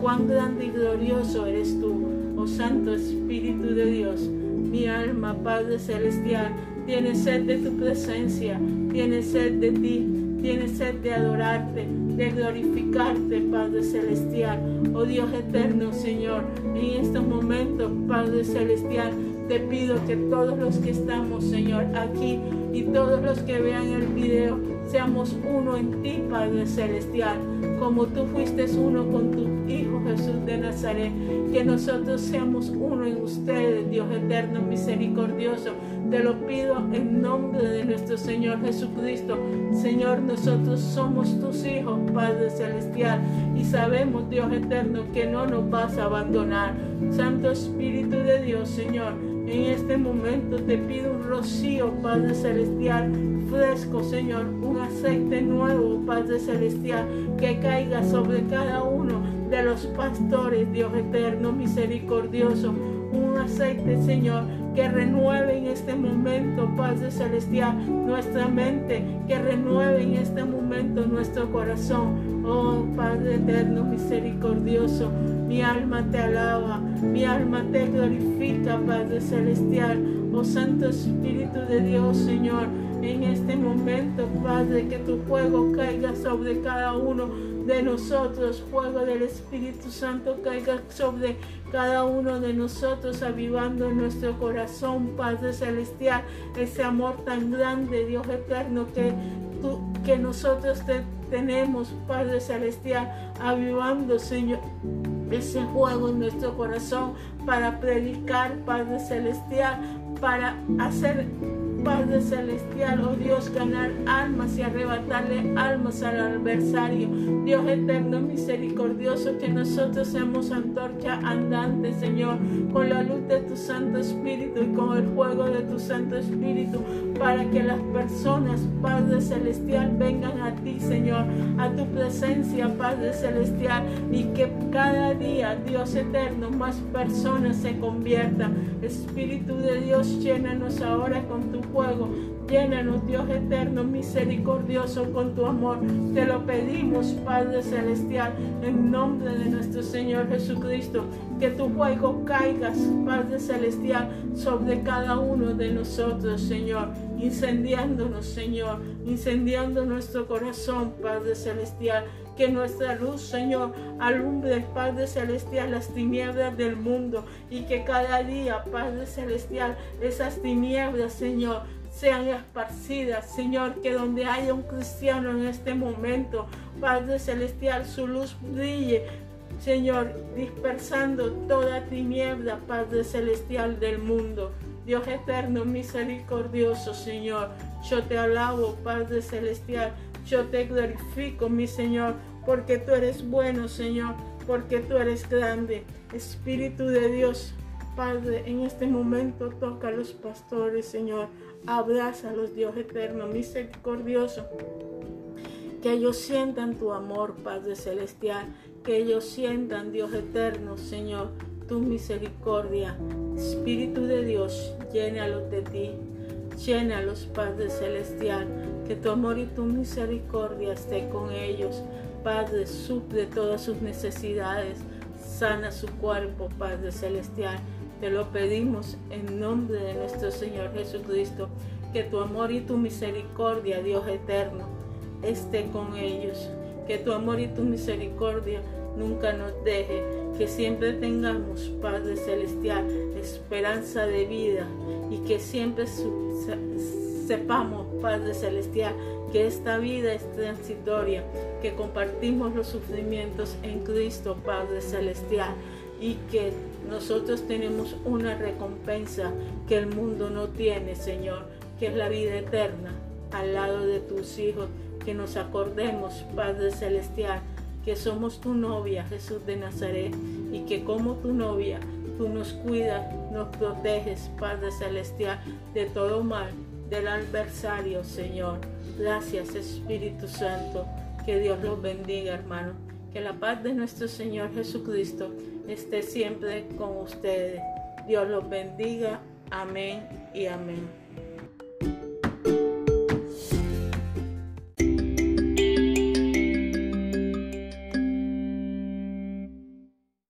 cuán grande y glorioso eres tú, oh Santo Espíritu de Dios. Mi alma, Padre Celestial, tiene sed de tu presencia, tiene sed de ti, tiene sed de adorarte, de glorificarte, Padre Celestial. Oh Dios eterno, Señor, en estos momentos, Padre Celestial, te pido que todos los que estamos, Señor, aquí y todos los que vean el video, seamos uno en ti, Padre Celestial, como tú fuiste uno con tu Hijo Jesús de Nazaret, que nosotros seamos uno en ustedes, Dios eterno, misericordioso. Te lo pido en nombre de nuestro Señor Jesucristo. Señor, nosotros somos tus hijos, Padre Celestial, y sabemos, Dios eterno, que no nos vas a abandonar. Santo Espíritu de Dios, Señor, en este momento te pido un rocío, Padre Celestial, fresco, Señor, un aceite nuevo, Padre Celestial, que caiga sobre cada uno de los pastores, Dios eterno, misericordioso. Un aceite, Señor, que renueve en este momento, Padre Celestial, nuestra mente, que renueve en este momento nuestro corazón. Oh Padre eterno, misericordioso, mi alma te alaba, mi alma te glorifica, Padre Celestial. Oh Santo Espíritu de Dios, Señor, en este momento, Padre, que tu fuego caiga sobre cada uno de nosotros, fuego del Espíritu Santo caiga sobre cada uno de nosotros, avivando nuestro corazón, Padre Celestial, ese amor tan grande, Dios eterno, que, que nosotros te tenemos, Padre Celestial, avivando, Señor ese fuego en nuestro corazón para predicar, Padre Celestial, para hacer Padre Celestial, oh Dios, ganar almas y arrebatarle almas al adversario. Dios eterno, misericordioso, que nosotros seamos antorcha andante, Señor, con la luz de tu Santo Espíritu y con el fuego de tu Santo Espíritu, para que las personas, Padre Celestial, vengan a ti, Señor, a tu presencia, Padre Celestial, y que cada día, Dios eterno, más personas se conviertan. Espíritu de Dios, llénanos ahora con tu fuego. Llénanos, Dios eterno, misericordioso, con tu amor. Te lo pedimos, Padre Celestial, en nombre de nuestro Señor Jesucristo. Que tu fuego caiga, Padre Celestial, sobre cada uno de nosotros, Señor. Incendiándonos, Señor. Incendiando nuestro corazón, Padre Celestial que nuestra luz, Señor, alumbre, Padre Celestial, las tinieblas del mundo y que cada día, Padre Celestial, esas tinieblas, Señor, sean esparcidas, Señor, que donde haya un cristiano en este momento, Padre Celestial, su luz brille, Señor, dispersando toda tiniebla, Padre Celestial del mundo. Dios eterno, misericordioso, Señor, yo te alabo, Padre Celestial, yo te glorifico, mi Señor, porque tú eres bueno, Señor, porque tú eres grande. Espíritu de Dios, Padre, en este momento toca a los pastores, Señor. Los Dios eterno, misericordioso. Que ellos sientan tu amor, Padre celestial. Que ellos sientan, Dios eterno, Señor, tu misericordia. Espíritu de Dios, llénalos de ti. Llénalos, Padre celestial que tu amor y tu misericordia esté con ellos. Padre, suple todas sus necesidades. Sana su cuerpo, Padre Celestial. Te lo pedimos en nombre de nuestro Señor Jesucristo. Que tu amor y tu misericordia, Dios eterno, esté con ellos. Que tu amor y tu misericordia nunca nos deje. Que siempre tengamos, Padre Celestial, esperanza de vida y que siempre sepamos, Padre Celestial, que esta vida es transitoria, que compartimos los sufrimientos en Cristo, Padre Celestial, y que nosotros tenemos una recompensa que el mundo no tiene, Señor, que es la vida eterna al lado de tus hijos, que nos acordemos, Padre Celestial, que somos tu novia, Jesús de Nazaret, y que como tu novia, tú nos cuidas, nos proteges, Padre Celestial, de todo mal, del adversario, Señor. Gracias, Espíritu Santo. Que Dios los bendiga, hermano. Que la paz de nuestro Señor Jesucristo esté siempre con ustedes. Dios los bendiga. Amén y amén.